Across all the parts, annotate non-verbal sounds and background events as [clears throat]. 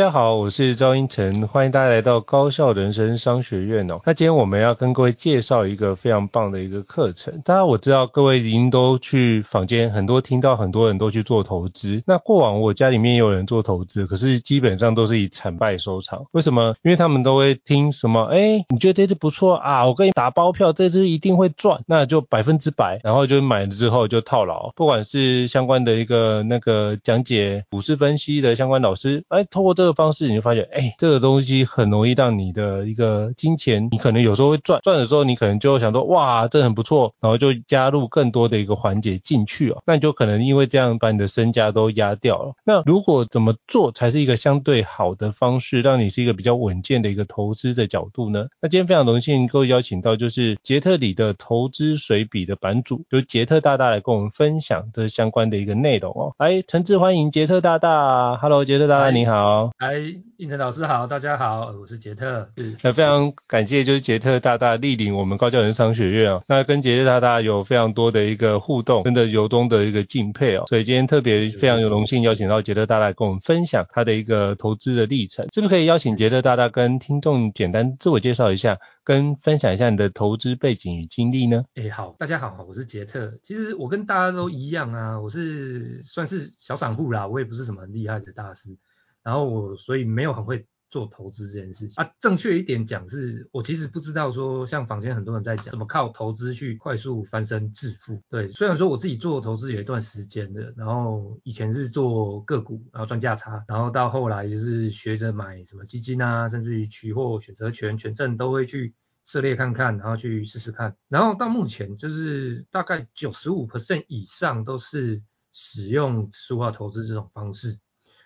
大家好，我是赵英成，欢迎大家来到高效人生商学院哦。那今天我们要跟各位介绍一个非常棒的一个课程。当然我知道各位已经都去坊间，很多听到很多人都去做投资。那过往我家里面也有人做投资，可是基本上都是以惨败收场。为什么？因为他们都会听什么？哎，你觉得这只不错啊？我跟你打包票，这只一定会赚，那就百分之百。然后就买了之后就套牢。不管是相关的一个那个讲解股市分析的相关老师，哎，透过这方式你就发现，哎、欸，这个东西很容易让你的一个金钱，你可能有时候会赚，赚的时候你可能就想说，哇，这很不错，然后就加入更多的一个环节进去哦，那你就可能因为这样把你的身家都压掉了。那如果怎么做才是一个相对好的方式，让你是一个比较稳健的一个投资的角度呢？那今天非常荣幸能够邀请到就是杰特里的投资随笔的版主，由杰特大大来跟我们分享这相关的一个内容哦。来，诚挚欢迎杰特大大，Hello，杰特大大你好，嗨。胤丞老师好，大家好，我是杰特。那非常感谢，就是杰特大大莅临我们高教人商学院哦。那跟杰特大大有非常多的一个互动，真的由衷的一个敬佩哦。所以今天特别非常有荣幸邀请到杰特大大跟我们分享他的一个投资的历程。是不是可以邀请杰特大大跟听众简单自我介绍一下，跟分享一下你的投资背景与经历呢？哎，好，大家好，我是杰特。其实我跟大家都一样啊，我是算是小散户啦，我也不是什么很厉害的大师。然后我所以没有很会做投资这件事情啊，正确一点讲是，我其实不知道说像坊间很多人在讲怎么靠投资去快速翻身致富。对，虽然说我自己做投资有一段时间的，然后以前是做个股，然后赚价差，然后到后来就是学着买什么基金啊，甚至于期货、选择权、权证都会去涉猎看看，然后去试试看。然后到目前就是大概九十五 percent 以上都是使用指数化投资这种方式。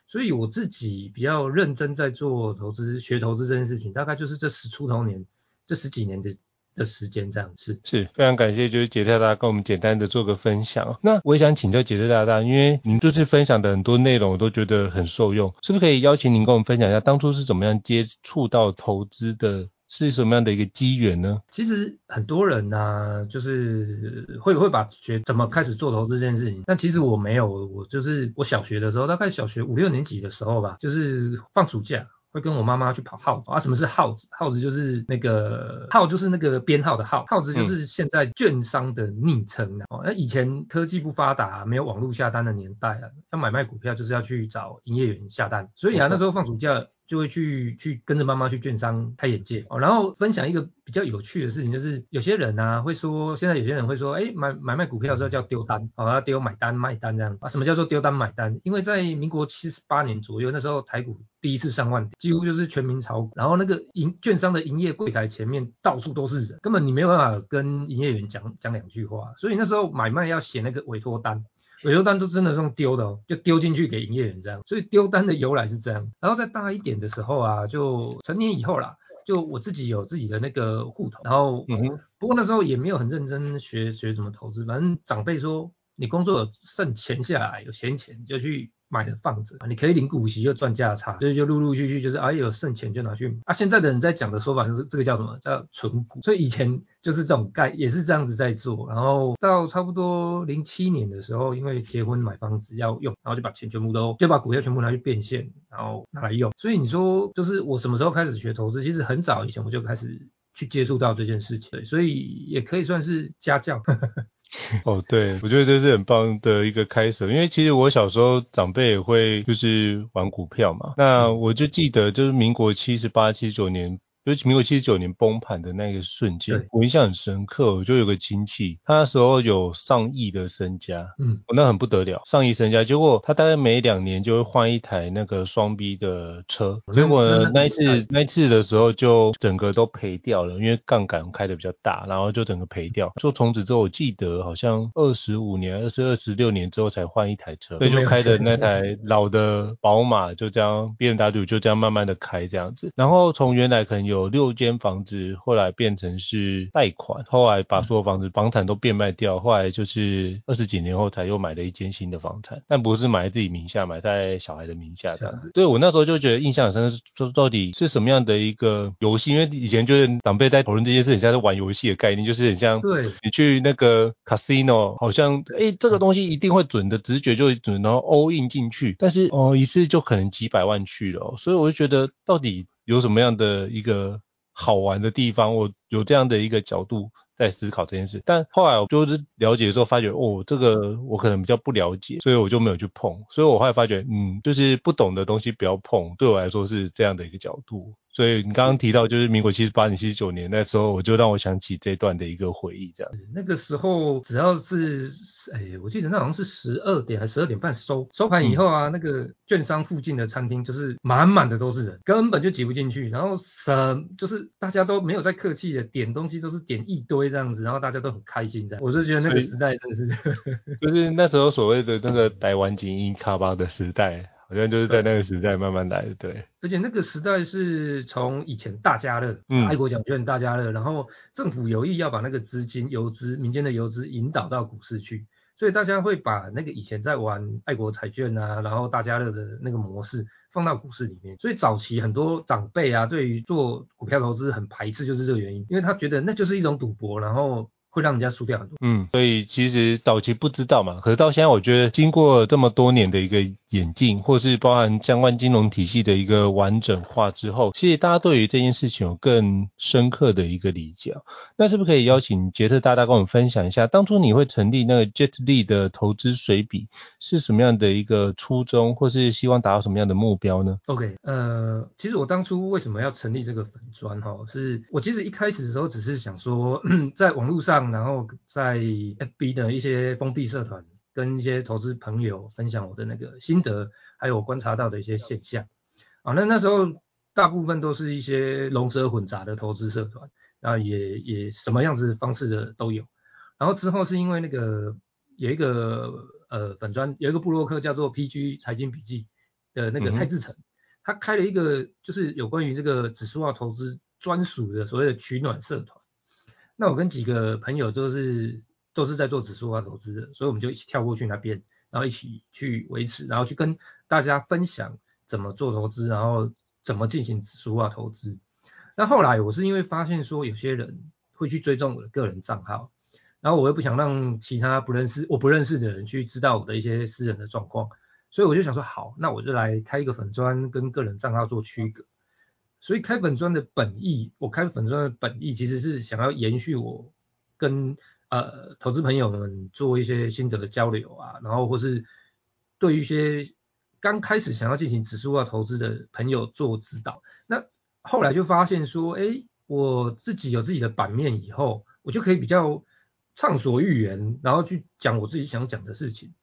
所以我自己比较认真在做投资、学投资这件事情，大概就是这十出头年、这十几年的的时间这样子。是非常感谢，就是杰特大大跟我们简单的做个分享。那我也想请教杰特大大，因为您这次分享的很多内容我都觉得很受用，是不是可以邀请您跟我们分享一下，当初是怎么样接触到投资的？是什么样的一个机缘呢？其实很多人呢、啊，就是会会把学怎么开始做投资这件事情，但其实我没有，我就是我小学的时候，大概小学五六年级的时候吧，就是放暑假会跟我妈妈去跑号子啊。什么是号子？号子就是那个号，就是那个编号的号，号子就是现在券商的昵称哦。那、嗯、以前科技不发达，没有网络下单的年代啊，要买卖股票就是要去找营业员下单，所以啊，那时候放暑假。就会去去跟着妈妈去券商开眼界哦，然后分享一个比较有趣的事情，就是有些人啊会说，现在有些人会说，哎，买买卖股票的时候叫丢单，哦，要丢买单卖单这样啊？什么叫做丢单买单？因为在民国七十八年左右，那时候台股第一次上万点，几乎就是全民炒股，然后那个营券商的营业柜台前面到处都是人，根本你没有办法跟营业员讲讲两句话，所以那时候买卖要写那个委托单。委托单都真的是用丢的哦，就丢进去给营业员这样，所以丢单的由来是这样。然后再大一点的时候啊，就成年以后啦，就我自己有自己的那个户头，然后嗯，不过那时候也没有很认真学学怎么投资，反正长辈说你工作有剩钱下来，有闲钱就去。买的放着，你可以领股息就赚价差，所以就陆陆续续就是啊有剩钱就拿去买。啊，现在的人在讲的说法就是这个叫什么？叫存股。所以以前就是这种概也是这样子在做，然后到差不多零七年的时候，因为结婚买房子要用，然后就把钱全部都就把股票全部拿去变现，然后拿来用。所以你说就是我什么时候开始学投资？其实很早以前我就开始去接触到这件事情，所以也可以算是家教。[laughs] 哦，对，我觉得这是很棒的一个开始，因为其实我小时候长辈也会就是玩股票嘛，那我就记得就是民国七十八、七十九年尤其民国七十九年崩盘的那个瞬间，对我印象很深刻。我就有个亲戚，他那时候有上亿的身家，嗯，我那很不得了，上亿身家。结果他大概每两年就会换一台那个双 B 的车，结果呢，那一次那一次的时候就整个都赔掉了，因为杠杆开的比较大，然后就整个赔掉。就从此之后，我记得好像二十五年、二十二十六年之后才换一台车，所以就开的那台老的宝马，就这样 BMW 就这样慢慢的开这样子。然后从原来可能有六间房子，后来变成是贷款，后来把所有房子房产都变卖掉，后来就是二十几年后才又买了一间新的房产，但不是买在自己名下，买在小孩的名下这样子。对，我那时候就觉得印象很深，说到底是什么样的一个游戏？因为以前就是长辈在讨论这件事，很像是玩游戏的概念，就是很像对。你去那个 casino，好像哎这个东西一定会准的，直觉就会准，然后 all in 进去，但是哦一次就可能几百万去了，哦，所以我就觉得到底有什么样的一个好玩的地方？我有这样的一个角度在思考这件事，但后来我就是了解的时候发觉，哦，这个我可能比较不了解，所以我就没有去碰。所以我后来发觉，嗯，就是不懂的东西不要碰，对我来说是这样的一个角度。所以你刚刚提到就是民国七十八年、七十九年那时候，我就让我想起这段的一个回忆，这样。那个时候只要是，哎、欸，我记得那好像是十二点还是十二点半收收盘以后啊，嗯、那个券商附近的餐厅就是满满的都是人，根本就挤不进去。然后什就是大家都没有在客气的点东西，都是点一堆这样子，然后大家都很开心这样。我是觉得那个时代真的是，[laughs] 就是那时候所谓的那个台湾精英卡巴的时代。好像就是在那个时代慢慢来的，对。而且那个时代是从以前大家乐，嗯，爱国奖券大家乐，然后政府有意要把那个资金游资，民间的游资引导到股市去，所以大家会把那个以前在玩爱国彩券啊，然后大家乐的那个模式放到股市里面。所以早期很多长辈啊，对于做股票投资很排斥，就是这个原因，因为他觉得那就是一种赌博，然后。会让人家输掉很多。嗯，所以其实早期不知道嘛，可是到现在，我觉得经过这么多年的一个演进，或是包含相关金融体系的一个完整化之后，其实大家对于这件事情有更深刻的一个理解。那是不是可以邀请杰特大大跟我们分享一下，当初你会成立那个 Jet Lee 的投资随笔是什么样的一个初衷，或是希望达到什么样的目标呢？OK，呃，其实我当初为什么要成立这个粉专哈，是我其实一开始的时候只是想说，[clears throat] 在网络上。然后在 FB 的一些封闭社团，跟一些投资朋友分享我的那个心得，还有我观察到的一些现象。啊，那那时候大部分都是一些龙蛇混杂的投资社团，然后也也什么样子方式的都有。然后之后是因为那个有一个呃粉专，有一个布洛克叫做 PG 财经笔记的那个蔡志成，他开了一个就是有关于这个指数化投资专属的所谓的取暖社团。那我跟几个朋友都是都是在做指数化投资的，所以我们就一起跳过去那边，然后一起去维持，然后去跟大家分享怎么做投资，然后怎么进行指数化投资。那后来我是因为发现说有些人会去追踪我的个人账号，然后我又不想让其他不认识我不认识的人去知道我的一些私人的状况，所以我就想说好，那我就来开一个粉专跟个人账号做区隔。所以开粉专的本意，我开粉专的本意其实是想要延续我跟呃投资朋友们做一些心得的交流啊，然后或是对于一些刚开始想要进行指数化投资的朋友做指导。那后来就发现说，哎，我自己有自己的版面以后，我就可以比较畅所欲言，然后去讲我自己想讲的事情，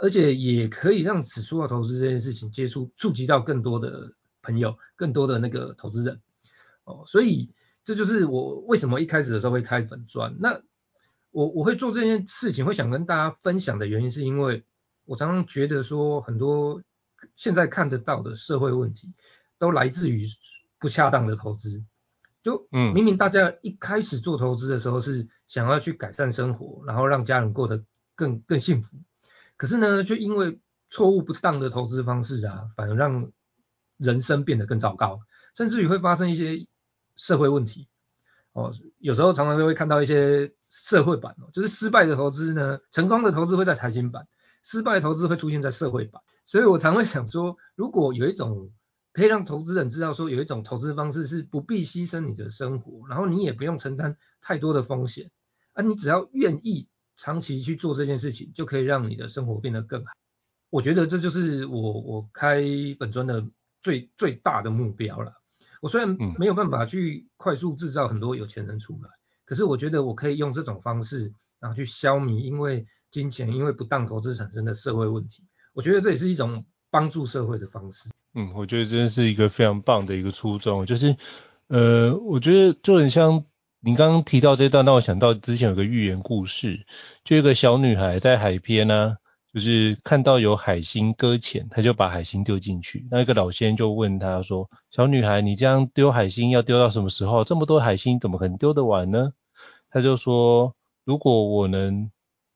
而且也可以让指数化投资这件事情接触触及到更多的。朋友，更多的那个投资人，哦，所以这就是我为什么一开始的时候会开粉专。那我我会做这件事情，会想跟大家分享的原因，是因为我常常觉得说，很多现在看得到的社会问题，都来自于不恰当的投资。就嗯，明明大家一开始做投资的时候是想要去改善生活，然后让家人过得更更幸福，可是呢，却因为错误不当的投资方式啊，反而让人生变得更糟糕，甚至于会发生一些社会问题。哦，有时候常常都会看到一些社会版哦，就是失败的投资呢，成功的投资会在财经版，失败的投资会出现在社会版。所以我常会想说，如果有一种可以让投资人知道说，有一种投资方式是不必牺牲你的生活，然后你也不用承担太多的风险，而你只要愿意长期去做这件事情，就可以让你的生活变得更好。我觉得这就是我我开本专的。最最大的目标了，我虽然没有办法去快速制造很多有钱人出来，嗯、可是我觉得我可以用这种方式，然后去消弭因为金钱、因为不当投资产生的社会问题。我觉得这也是一种帮助社会的方式。嗯，我觉得真的是一个非常棒的一个初衷，就是呃，我觉得就很像你刚刚提到这段，让我想到之前有个寓言故事，就一个小女孩在海边呢、就是看到有海星搁浅，他就把海星丢进去。那一个老先生就问他说：“小女孩，你这样丢海星要丢到什么时候？这么多海星怎么可能丢得完呢？”他就说：“如果我能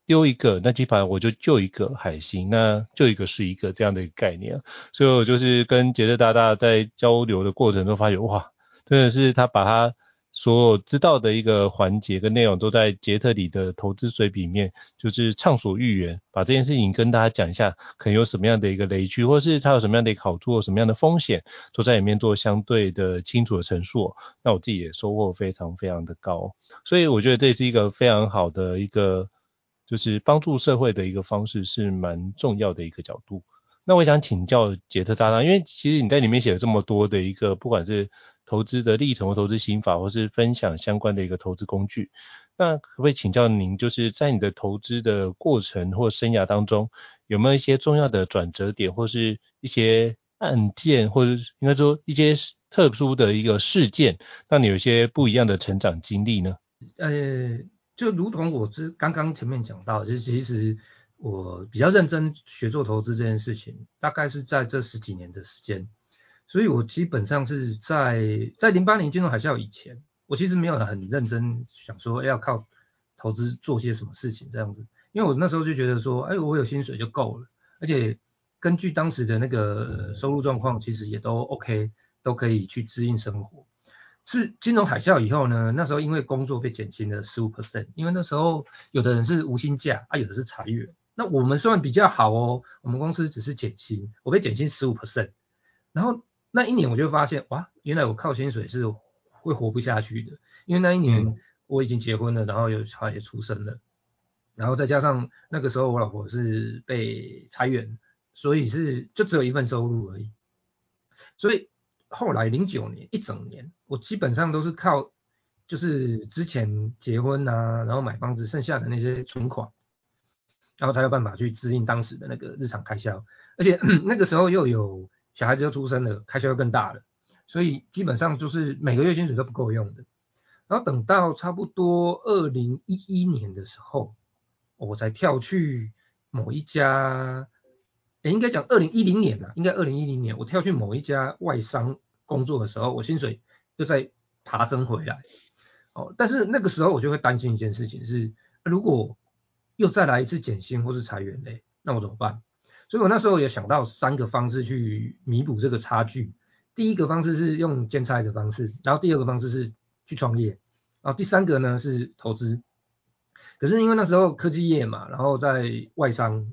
丢一个，那基本上我就救一个海星，那救一个是一个这样的一个概念。”所以我就是跟杰特大大在交流的过程中发现，哇，真的是他把他。所知道的一个环节跟内容都在杰特里的投资随笔里面，就是畅所欲言，把这件事情跟大家讲一下，可能有什么样的一个雷区，或是它有什么样的一个好处，什么样的风险，都在里面做相对的清楚的陈述。那我自己也收获非常非常的高，所以我觉得这是一个非常好的一个，就是帮助社会的一个方式，是蛮重要的一个角度。那我想请教杰特大大，因为其实你在里面写了这么多的一个，不管是投资的历程或投资心法，或是分享相关的一个投资工具。那可不可以请教您，就是在你的投资的过程或生涯当中，有没有一些重要的转折点，或是一些案件，或者应该说一些特殊的一个事件，让你有一些不一样的成长经历呢？呃，就如同我之刚刚前面讲到，就其实我比较认真学做投资这件事情，大概是在这十几年的时间。所以我基本上是在在零八年金融海啸以前，我其实没有很认真想说要靠投资做些什么事情这样子，因为我那时候就觉得说，哎，我有薪水就够了，而且根据当时的那个收入状况，其实也都 OK，都可以去支应生活。是金融海啸以后呢，那时候因为工作被减薪了十五 percent，因为那时候有的人是无薪假啊，有的是裁员，那我们算比较好哦，我们公司只是减薪，我被减薪十五 percent，然后。那一年我就发现，哇，原来我靠薪水是会活不下去的，因为那一年我已经结婚了，然后有小孩也出生了，然后再加上那个时候我老婆是被裁员，所以是就只有一份收入而已。所以后来零九年一整年，我基本上都是靠就是之前结婚啊，然后买房子剩下的那些存款，然后才有办法去支应当时的那个日常开销，而且 [clears throat] 那个时候又有。小孩子又出生了，开销又更大了，所以基本上就是每个月薪水都不够用的。然后等到差不多二零一一年的时候，我才跳去某一家，也应该讲二零一零年了，应该二零一零年我跳去某一家外商工作的时候，我薪水又在爬升回来。哦，但是那个时候我就会担心一件事情是，如果又再来一次减薪或是裁员嘞，那我怎么办？所以我那时候也想到三个方式去弥补这个差距。第一个方式是用兼差的方式，然后第二个方式是去创业，然后第三个呢是投资。可是因为那时候科技业嘛，然后在外商，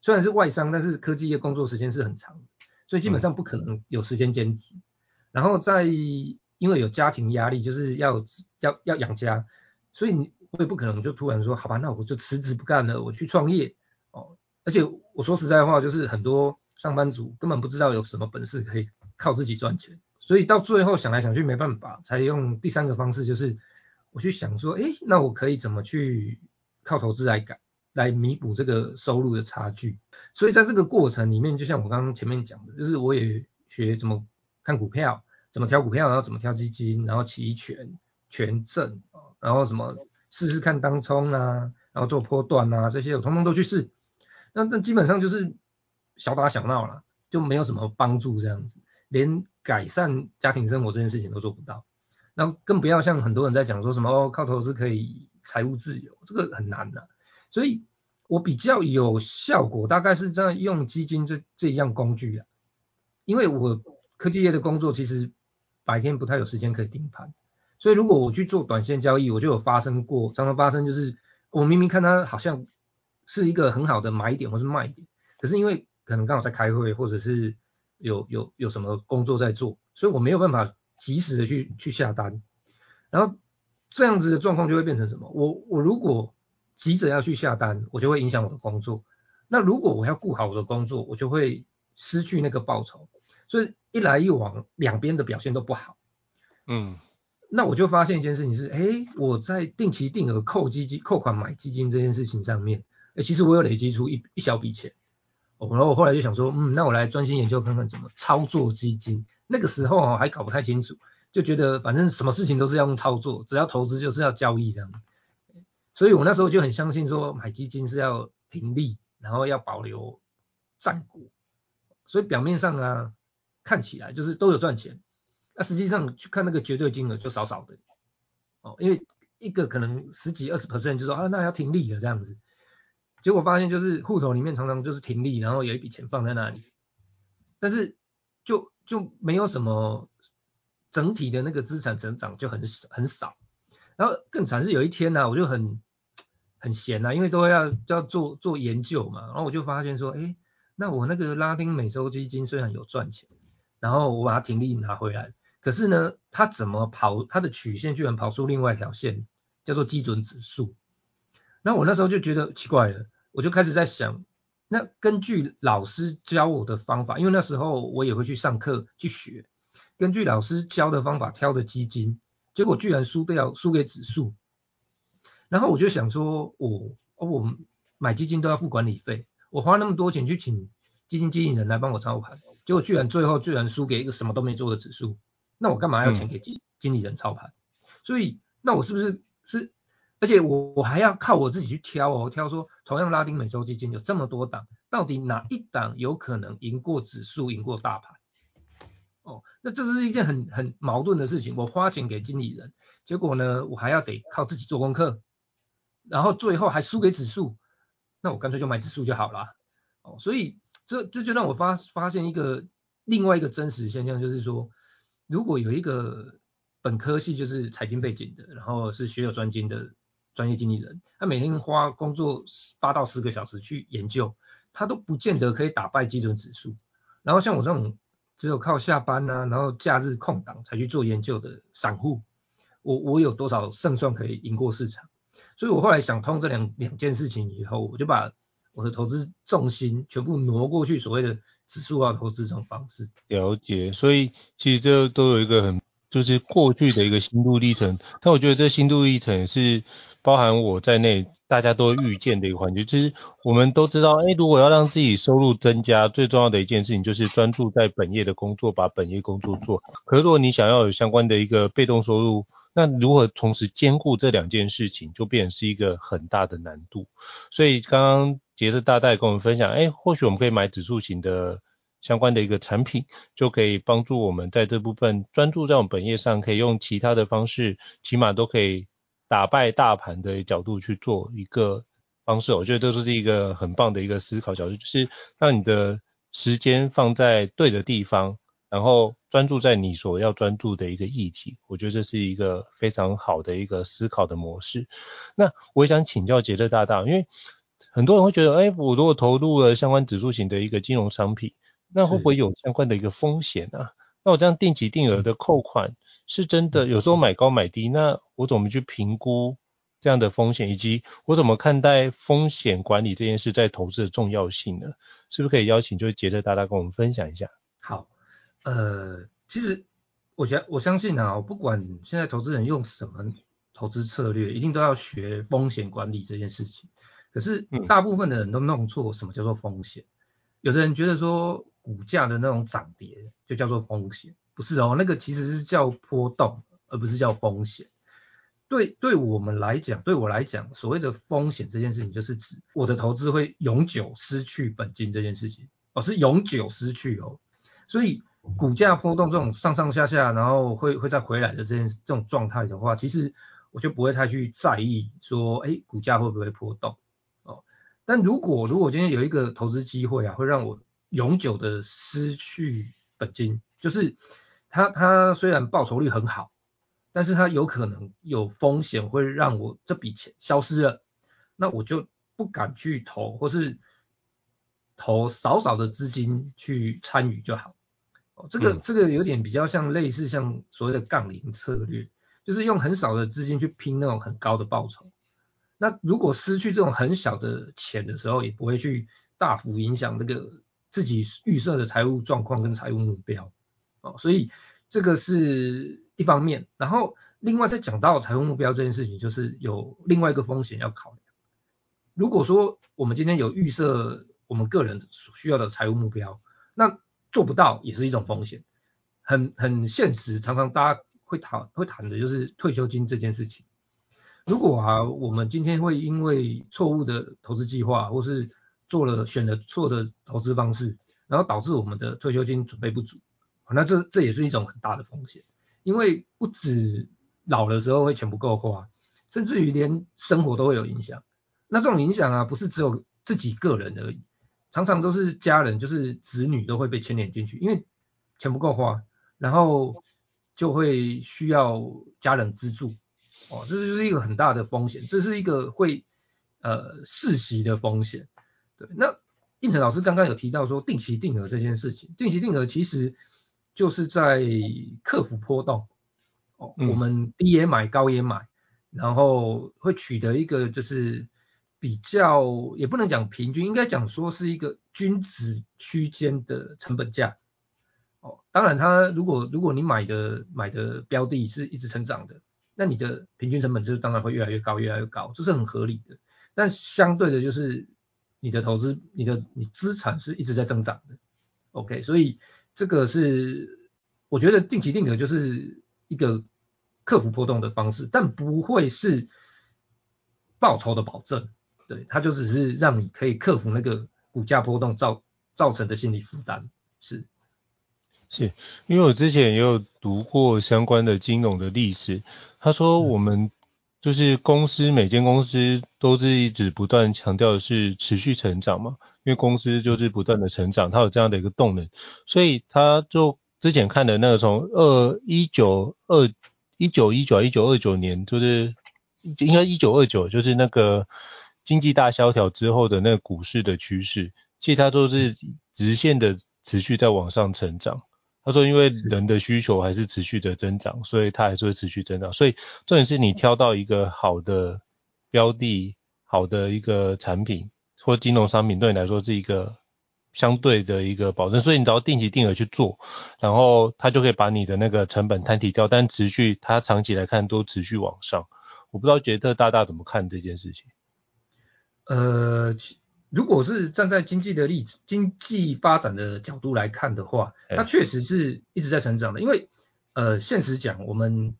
虽然是外商，但是科技业工作时间是很长，所以基本上不可能有时间兼职。然后在因为有家庭压力，就是要要要养家，所以我也不可能就突然说，好吧，那我就辞职不干了，我去创业哦。而且我说实在话，就是很多上班族根本不知道有什么本事可以靠自己赚钱，所以到最后想来想去没办法，才用第三个方式，就是我去想说，诶，那我可以怎么去靠投资来改，来弥补这个收入的差距。所以在这个过程里面，就像我刚刚前面讲的，就是我也学怎么看股票，怎么挑股票，然后怎么挑基金，然后期权、权证，然后什么试试看当冲啊，然后做波段啊，这些我通通都去试。那这基本上就是小打小闹了，就没有什么帮助这样子，连改善家庭生活这件事情都做不到。那更不要像很多人在讲说什么哦，靠投资可以财务自由，这个很难的。所以我比较有效果，大概是在用基金这这一样工具啊，因为我科技业的工作其实白天不太有时间可以盯盘，所以如果我去做短线交易，我就有发生过，常常发生就是我明明看它好像。是一个很好的买点或是卖点，可是因为可能刚好在开会，或者是有有有什么工作在做，所以我没有办法及时的去去下单，然后这样子的状况就会变成什么？我我如果急着要去下单，我就会影响我的工作。那如果我要顾好我的工作，我就会失去那个报酬。所以一来一往，两边的表现都不好。嗯，那我就发现一件事情是，哎，我在定期定额扣基金、扣款买基金这件事情上面，其实我有累积出一一小笔钱。哦，然后我后来就想说，嗯，那我来专心研究看看怎么操作基金。那个时候哦还搞不太清楚，就觉得反正什么事情都是要用操作，只要投资就是要交易这样。所以我那时候就很相信说买基金是要停利，然后要保留战果。所以表面上啊看起来就是都有赚钱，那实际上去看那个绝对金额就少少的。哦，因为一个可能十几二十 percent 就说啊那要停利了这样子。结果发现就是户头里面常常就是停利，然后有一笔钱放在那里，但是就就没有什么整体的那个资产成长就很很少。然后更惨是有一天呢、我就很很闲、啊，因为都要要做做研究嘛，然后我就发现说，哎，那我那个拉丁美洲基金虽然有赚钱，然后我把它停利拿回来，可是呢，它怎么跑它的曲线居然跑出另外一条线，叫做基准指数。那我那时候就觉得奇怪了，我就开始在想，那根据老师教我的方法，因为那时候我也会去上课去学，根据老师教的方法挑的基金，结果居然输掉，输给指数。然后我就想说，我哦，我买基金都要付管理费，我花那么多钱去请基金经理人来帮我操盘，结果居然最后居然输给一个什么都没做的指数，那我干嘛要钱给经经理人操盘？所以那我是不是是？而且我我还要靠我自己去挑哦，挑说同样拉丁美洲基金有这么多档，到底哪一档有可能赢过指数，赢过大盘？哦，那这是一件很很矛盾的事情。我花钱给经理人，结果呢，我还要得靠自己做功课，然后最后还输给指数，那我干脆就买指数就好了。哦，所以这这就让我发发现一个另外一个真实现象，就是说，如果有一个本科系就是财经背景的，然后是学有专精的。专业经理人，他每天花工作八到十个小时去研究，他都不见得可以打败基准指数。然后像我这种只有靠下班啊，然后假日空档才去做研究的散户，我我有多少胜算可以赢过市场？所以我后来想通这两两件事情以后，我就把我的投资重心全部挪过去所谓的指数化投资这种方式。了解，所以其实这都有一个很就是过去的一个心路历程，但我觉得这心路历程是。包含我在内，大家都预见的一个环节，就是我们都知道，哎，如果要让自己收入增加，最重要的一件事情就是专注在本业的工作，把本业工作做。可是如果你想要有相关的一个被动收入，那如何同时兼顾这两件事情，就变成是一个很大的难度。所以刚刚杰特大大跟我们分享，哎，或许我们可以买指数型的相关的一个产品，就可以帮助我们在这部分专注在我们本业上，可以用其他的方式，起码都可以。打败大盘的角度去做一个方式，我觉得这是一个很棒的一个思考角度，就是让你的时间放在对的地方，然后专注在你所要专注的一个议题。我觉得这是一个非常好的一个思考的模式。那我也想请教杰特大大，因为很多人会觉得，哎，我如果投入了相关指数型的一个金融商品，那会不会有相关的一个风险啊？那我这样定期定额的扣款是真的，有时候买高买低，那我怎么去评估这样的风险，以及我怎么看待风险管理这件事在投资的重要性呢？是不是可以邀请就是杰特大大跟我们分享一下？好，呃，其实我觉我相信啊，不管现在投资人用什么投资策略，一定都要学风险管理这件事情。可是大部分的人都弄错什么叫做风险，有的人觉得说。股价的那种涨跌就叫做风险，不是哦，那个其实是叫波动，而不是叫风险。对，对我们来讲，对我来讲，所谓的风险这件事情，就是指我的投资会永久失去本金这件事情，哦，是永久失去哦。所以股价波动这种上上下下，然后会会再回来的这件这种状态的话，其实我就不会太去在意说，哎，股价会不会波动哦。但如果如果今天有一个投资机会啊，会让我永久的失去本金，就是它它虽然报酬率很好，但是它有可能有风险会让我这笔钱消失了，那我就不敢去投，或是投少少的资金去参与就好。哦，这个这个有点比较像类似像所谓的杠铃策略，就是用很少的资金去拼那种很高的报酬。那如果失去这种很小的钱的时候，也不会去大幅影响那个。自己预设的财务状况跟财务目标，哦，所以这个是一方面，然后另外再讲到财务目标这件事情，就是有另外一个风险要考量。如果说我们今天有预设我们个人所需要的财务目标，那做不到也是一种风险，很很现实，常常大家会谈会谈的就是退休金这件事情。如果啊，我们今天会因为错误的投资计划，或是做了选了错的投资方式，然后导致我们的退休金准备不足，那这这也是一种很大的风险，因为不止老的时候会钱不够花，甚至于连生活都会有影响。那这种影响啊，不是只有自己个人而已，常常都是家人，就是子女都会被牵连进去，因为钱不够花，然后就会需要家人资助，哦，这就是一个很大的风险，这是一个会呃世袭的风险。对，那应成老师刚刚有提到说定期定额这件事情，定期定额其实就是在克服波动，哦，我们低也买，高也买，然后会取得一个就是。比较也不能讲平均，应该讲说是一个均值区间的成本价。哦，当然它如果如果你买的买的标的是一直成长的，那你的平均成本就是当然会越来越高，越来越高，这是很合理的。但相对的就是你的投资，你的你资产是一直在增长的。OK，所以这个是我觉得定期定额就是一个克服波动的方式，但不会是报酬的保证。对，它就只是让你可以克服那个股价波动造造成的心理负担，是是，因为我之前也有读过相关的金融的历史，他说我们就是公司每间公司都是一直不断强调的是持续成长嘛，因为公司就是不断的成长，它有这样的一个动能，所以他就之前看的那个从二一九二一九一九一九二九年，就是应该一九二九就是那个。经济大萧条之后的那个股市的趋势，其实它都是直线的持续在往上成长。他说，因为人的需求还是持续的增长，所以它还是会持续增长。所以重点是你挑到一个好的标的、好的一个产品或金融商品，对你来说是一个相对的一个保证。所以你只要定期定额去做，然后它就可以把你的那个成本摊提掉，但持续它长期来看都持续往上。我不知道杰特大大怎么看这件事情。呃，如果是站在经济的例子、经济发展的角度来看的话，它确实是一直在成长的。因为呃，现实讲，我们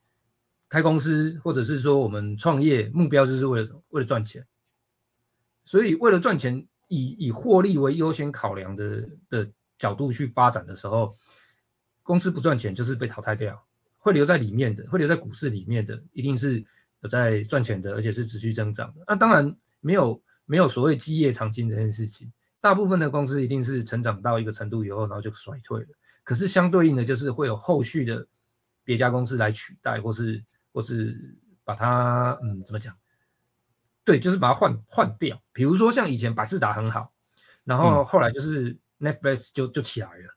开公司或者是说我们创业，目标就是为了为了赚钱。所以为了赚钱，以以获利为优先考量的的角度去发展的时候，公司不赚钱就是被淘汰掉，会留在里面的，会留在股市里面的，一定是有在赚钱的，而且是持续增长的。那当然没有。没有所谓基业长青这件事情，大部分的公司一定是成长到一个程度以后，然后就衰退了。可是相对应的，就是会有后续的别家公司来取代，或是或是把它，嗯，怎么讲？对，就是把它换换掉。比如说像以前百事达很好，然后后来就是 Netflix 就就起来了。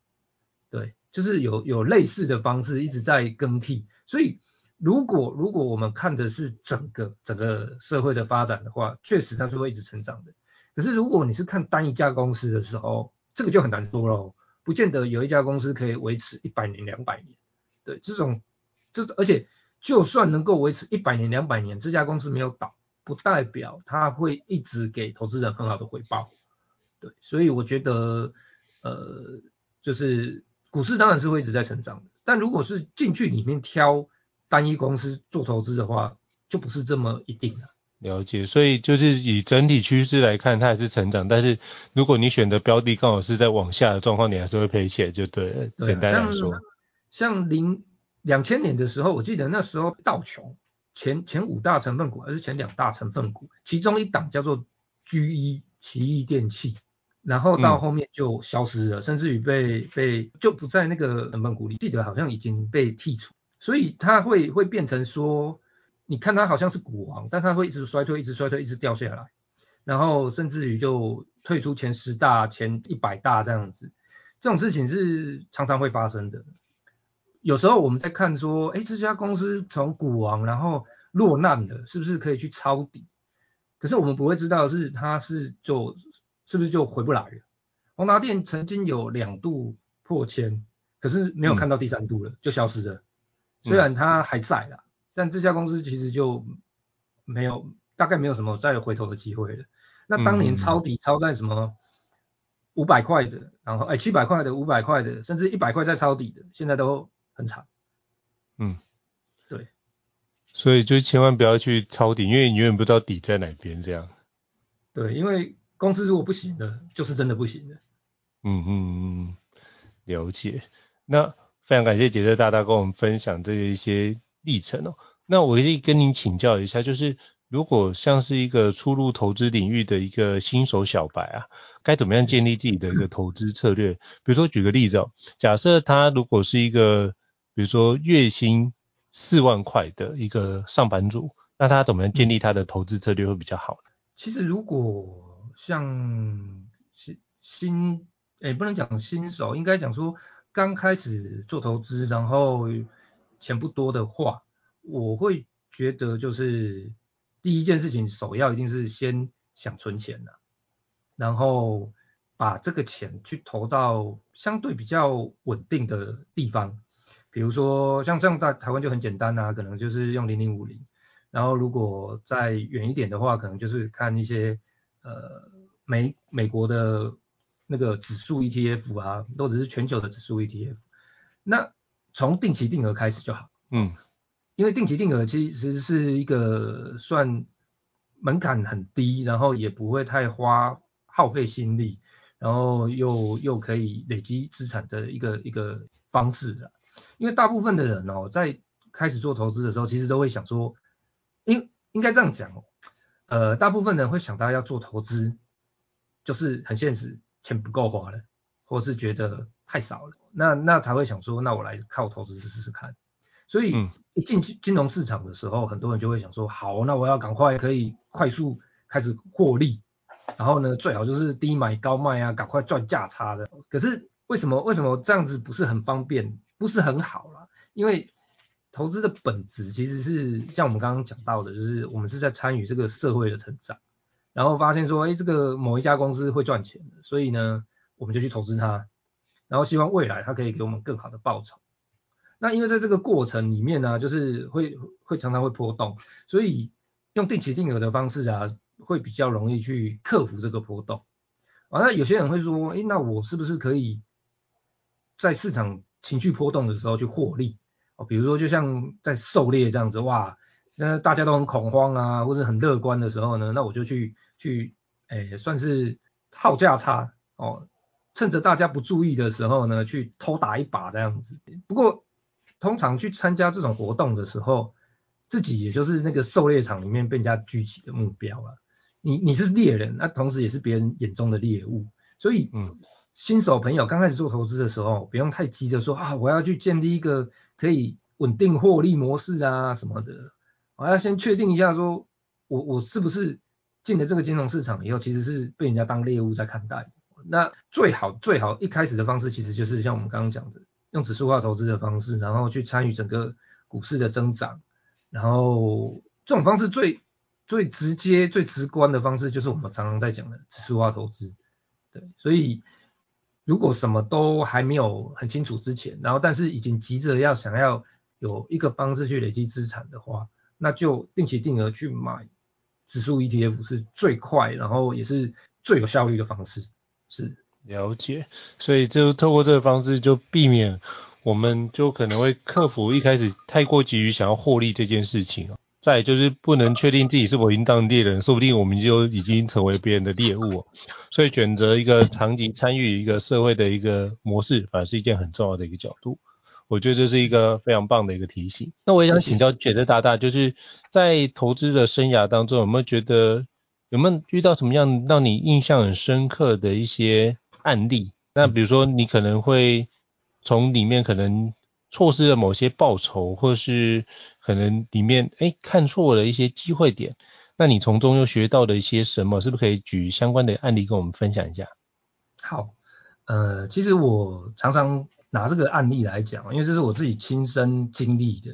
对，就是有有类似的方式一直在更替，所以。如果如果我们看的是整个整个社会的发展的话，确实它是会一直成长的。可是如果你是看单一家公司的时候，这个就很难说喽，不见得有一家公司可以维持一百年、两百年。对，这种这而且就算能够维持一百年、两百年，这家公司没有倒，不代表它会一直给投资人很好的回报。对，所以我觉得呃，就是股市当然是会一直在成长的，但如果是进去里面挑。单一公司做投资的话，就不是这么一定了。了解，所以就是以整体趋势来看，它还是成长。但是如果你选的标的刚好是在往下的状况，你还是会赔钱，就对了。对啊，简单来说，像零两千年的时候，我记得那时候道琼前前五大成分股还是前两大成分股，其中一档叫做 G 一奇异电器，然后到后面就消失了，嗯、甚至于被被就不在那个成分股里，记得好像已经被剔除。所以它会会变成说，你看它好像是股王，但它会一直衰退，一直衰退，一直掉下来，然后甚至于就退出前十大、前一百大这样子。这种事情是常常会发生的。有时候我们在看说，哎，这家公司从股王然后落难了，是不是可以去抄底？可是我们不会知道是它是就是不是就回不来了。宏达电曾经有两度破千。可是没有看到第三度了，嗯、就消失了。虽然它还在啦，嗯、但这家公司其实就没有，大概没有什么再回头的机会了。那当年抄底抄在什么五百块的，然后哎七百块的、五百块的，甚至一百块再抄底的，现在都很惨。嗯，对。所以就千万不要去抄底，因为你永远不知道底在哪边。这样。对，因为公司如果不行了，就是真的不行了。嗯嗯嗯，了解。那非常感谢杰特大大跟我们分享这一些历程哦。那我可以跟您请教一下，就是。如果像是一个初入投资领域的一个新手小白啊，该怎么样建立自己的一个投资策略？比如说举个例子哦，假设他如果是一个，比如说月薪四万块的一个上班族，那他怎么样建立他的投资策略会比较好呢？其实如果像新新，诶，不能讲新手，应该讲说刚开始做投资，然后钱不多的话，我会觉得就是。第一件事情，首要一定是先想存钱的，然后把这个钱去投到相对比较稳定的地方，比如说像这样在台湾就很简单啊，可能就是用零零五零，然后如果再远一点的话，可能就是看一些呃美美国的那个指数 ETF 啊，或者是全球的指数 ETF，那从定期定额开始就好，嗯。因为定期定额其实是一个算门槛很低，然后也不会太花耗费心力，然后又又可以累积资产的一个一个方式的。因为大部分的人哦，在开始做投资的时候，其实都会想说，应应该这样讲哦，呃，大部分人会想到要做投资，就是很现实，钱不够花了，或是觉得太少了，那那才会想说，那我来靠投资试试试看。所以一进金融市场的时候，很多人就会想说，好，那我要赶快可以快速开始获利，然后呢，最好就是低买高卖啊，赶快赚价差的。可是为什么为什么这样子不是很方便，不是很好啦？因为投资的本质其实是像我们刚刚讲到的，就是我们是在参与这个社会的成长，然后发现说，哎，这个某一家公司会赚钱，所以呢，我们就去投资它，然后希望未来它可以给我们更好的报酬。那因为在这个过程里面呢、就是会会常常会波动，所以用定期定额的方式啊，会比较容易去克服这个波动。啊，那有些人会说，哎，那我是不是可以在市场情绪波动的时候去获利？哦，比如说就像在狩猎这样子，哇，现在大家都很恐慌啊，或者很乐观的时候呢，那我就去去，哎，算是套价差哦，趁着大家不注意的时候呢，去偷打一把这样子。不过通常去参加这种活动的时候，自己也就是那个狩猎场里面被人家狙击的目标啊。你你是猎人，那同时也是别人眼中的猎物。所以，嗯，新手朋友刚开始做投资的时候，不用太急着说啊，我要去建立一个可以稳定获利模式啊什么的。我要先确定一下说，我我是不是进了这个金融市场以后，其实是被人家当猎物在看待。那最好最好一开始的方式，其实就是像我们刚刚讲的。用指数化投资的方式，然后去参与整个股市的增长，然后这种方式最最直接、最直观的方式，就是我们常常在讲的指数化投资。对，所以如果什么都还没有很清楚之前，然后但是已经急着要想要有一个方式去累积资产的话，那就定期定额去买指数 ETF 是最快，然后也是最有效率的方式，是。了解，所以就透过这个方式，就避免我们就可能会克服一开始太过急于想要获利这件事情。再就是不能确定自己是否已经当猎人，说不定我们就已经成为别人的猎物。所以选择一个长期参与一个社会的一个模式，反而是一件很重要的一个角度。我觉得这是一个非常棒的一个提醒。那我也想请教杰特大大，就是在投资的生涯当中，有没有觉得有没有遇到什么样让你印象很深刻的一些案例，那比如说你可能会从里面可能错失了某些报酬，或是可能里面哎看错了一些机会点，那你从中又学到了一些什么？是不是可以举相关的案例跟我们分享一下？好，呃，其实我常常拿这个案例来讲，因为这是我自己亲身经历的，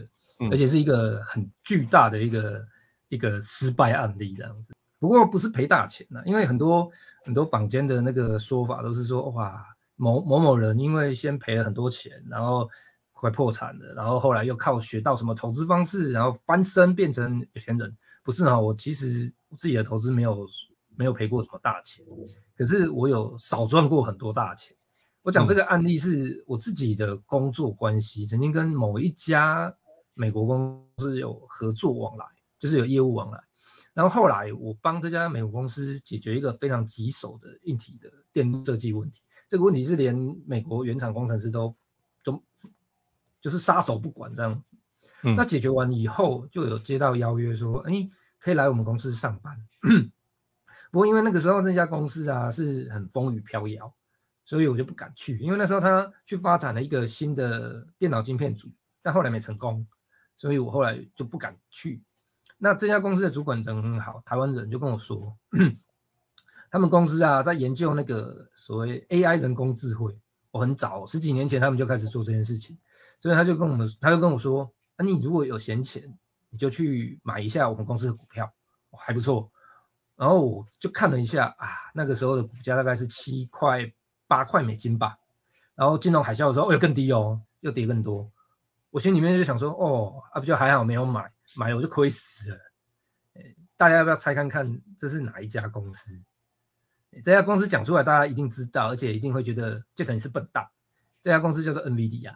而且是一个很巨大的一个一个失败案例这样子。不过不是赔大钱呐，因为很多很多坊间的那个说法都是说，哇，某某某人因为先赔了很多钱，然后快破产了，然后后来又靠学到什么投资方式，然后翻身变成有钱人。不是啊，我其实我自己的投资没有没有赔过什么大钱，可是我有少赚过很多大钱。我讲这个案例是我自己的工作关系，曾经跟某一家美国公司有合作往来，就是有业务往来。然后后来我帮这家美国公司解决一个非常棘手的硬体的电路设计问题，这个问题是连美国原厂工程师都都就是撒手不管这样子。嗯。那解决完以后，就有接到邀约说，哎，可以来我们公司上班。[coughs] 不过因为那个时候那家公司啊是很风雨飘摇，所以我就不敢去。因为那时候他去发展了一个新的电脑晶片组，但后来没成功，所以我后来就不敢去。那这家公司的主管人很好，台湾人就跟我说，他们公司啊在研究那个所谓 AI 人工智慧，我很早十几年前他们就开始做这件事情，所以他就跟我们，他就跟我说，那、你如果有闲钱，你就去买一下我们公司的股票，还不错。然后我就看了一下啊，那个时候的股价大概是七块八块美金吧，然后金融海啸的时候，哦，又更低哦，又跌更多。我心里面就想说，哦，啊不就还好没有买。买我就亏死了，大家要不要猜看看这是哪一家公司？这家公司讲出来大家一定知道，而且一定会觉得就等于是笨蛋。这家公司叫做 NVIDIA，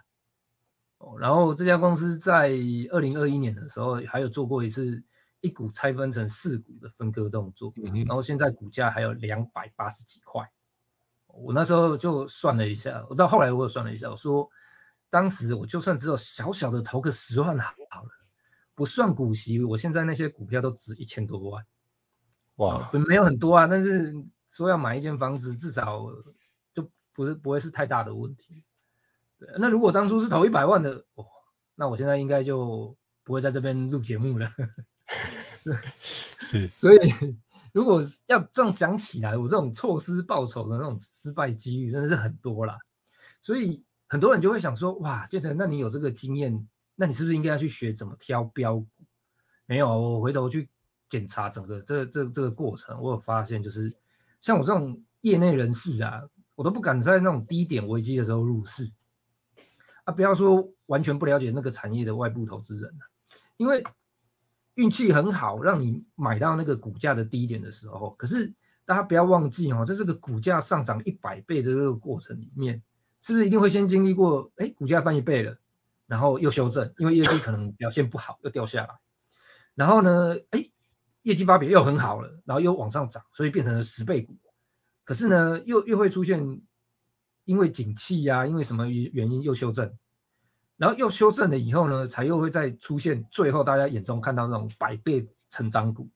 哦，然后这家公司在二零二一年的时候还有做过一次一股拆分成四股的分割动作，然后现在股价还有两百八十几块。我那时候就算了一下，我到后来我也算了一下，我说当时我就算只有小小的投个十万好了。不算股息，我现在那些股票都值一千多万，哇，没有很多啊，但是说要买一间房子，至少就不是不会是太大的问题。对，那如果当初是投一百万的，哦，那我现在应该就不会在这边录节目了。[laughs] 是 [laughs] 是，所以如果要这样讲起来，我这种错失报酬的那种失败几率真的是很多啦。所以很多人就会想说，哇，建成，那你有这个经验？那你是不是应该要去学怎么挑标股？没有，我回头去检查整个这这这个过程，我有发现就是像我这种业内人士啊，我都不敢在那种低点危机的时候入市啊，不要说完全不了解那个产业的外部投资人啊，因为运气很好，让你买到那个股价的低点的时候，可是大家不要忘记哦，在这个股价上涨一百倍的这个过程里面，是不是一定会先经历过，哎，股价翻一倍了？然后又修正，因为业绩可能表现不好，又掉下来。然后呢，哎，业绩发表又很好了，然后又往上涨，所以变成了十倍股。可是呢，又又会出现因为景气呀、因为什么原因又修正，然后又修正了以后呢，才又会再出现最后大家眼中看到那种百倍成长股。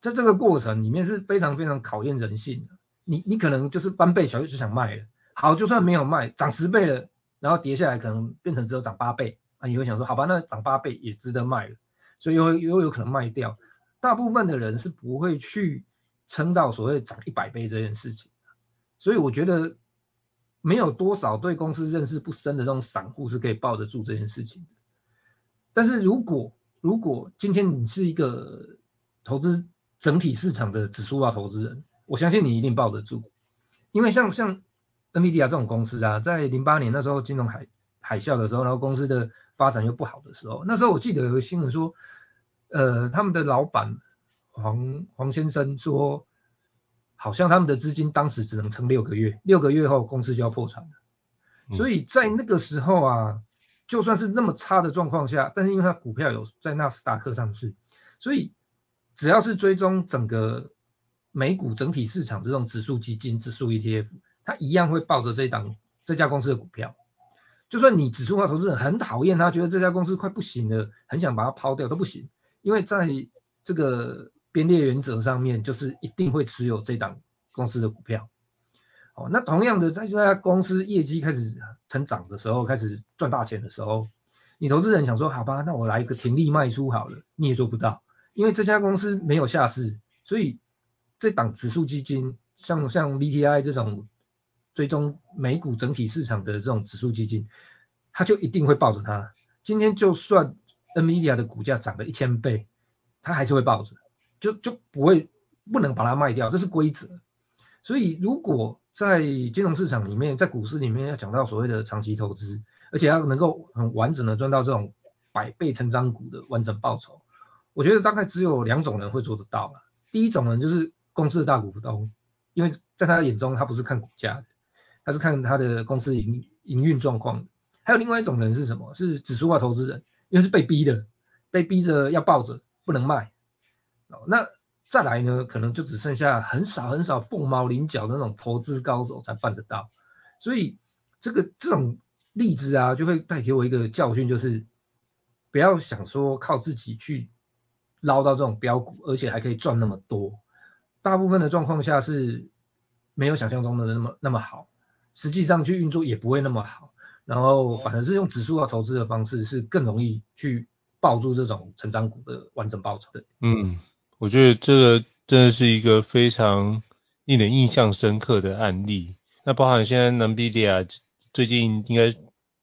在这个过程里面是非常非常考验人性的。你你可能就是翻倍小就想卖了，好，就算没有卖，涨十倍了。然后跌下来可能变成只有涨八倍啊，你会想说好吧，那涨八倍也值得卖了，所以又又有可能卖掉。大部分的人是不会去撑到所谓涨一百倍这件事情，所以我觉得没有多少对公司认识不深的这种散户是可以抱得住这件事情的。但是如果如果今天你是一个投资整体市场的指数化投资人，我相信你一定抱得住，因为像像。NVIDIA 这种公司啊，在零八年那时候金融海海啸的时候，然后公司的发展又不好的时候，那时候我记得有个新闻说，呃，他们的老板黄黄先生说，好像他们的资金当时只能撑六个月，六个月后公司就要破产了。所以在那个时候啊，就算是那么差的状况下，但是因为它股票有在纳斯达克上市，所以只要是追踪整个美股整体市场这种指数基金、指数 ETF。它一样会抱着这档这家公司的股票，就算你指数化投资人很讨厌他，觉得这家公司快不行了，很想把它抛掉都不行，因为在这个编列原则上面，就是一定会持有这档公司的股票。哦，那同样的，在这家公司业绩开始成长的时候，开始赚大钱的时候，你投资人想说，好吧，那我来一个停利卖出好了，你也做不到，因为这家公司没有下市，所以这档指数基金，像像 VTI 这种。追踪美股整体市场的这种指数基金，它就一定会抱着它。今天就算 NVIDIA 的股价涨了一千倍，它还是会抱着，就就不会不能把它卖掉，这是规则。所以如果在金融市场里面，在股市里面要讲到所谓的长期投资，而且要能够很完整的赚到这种百倍成长股的完整报酬，我觉得大概只有两种人会做得到了。第一种人就是公司的大股东，因为在他眼中，他不是看股价的，他是看他的公司营营运状况的。还有另外一种人是什么？是指数化投资人，因为是被逼的，被逼着要抱着不能卖。那再来呢，可能就只剩下很少很少凤毛麟角的那种投资高手才办得到。所以这个这种例子啊，就会带给我一个教训，就是不要想说靠自己去捞到这种标股，而且还可以赚那么多。大部分的状况下是没有想象中的那么那么好，实际上去运作也不会那么好。然后反而是用指数化投资的方式，是更容易去抱住这种成长股的完整报酬的。嗯。我觉得这个真的是一个非常令人印象深刻的案例。那包含现在 NVIDIA 最近应该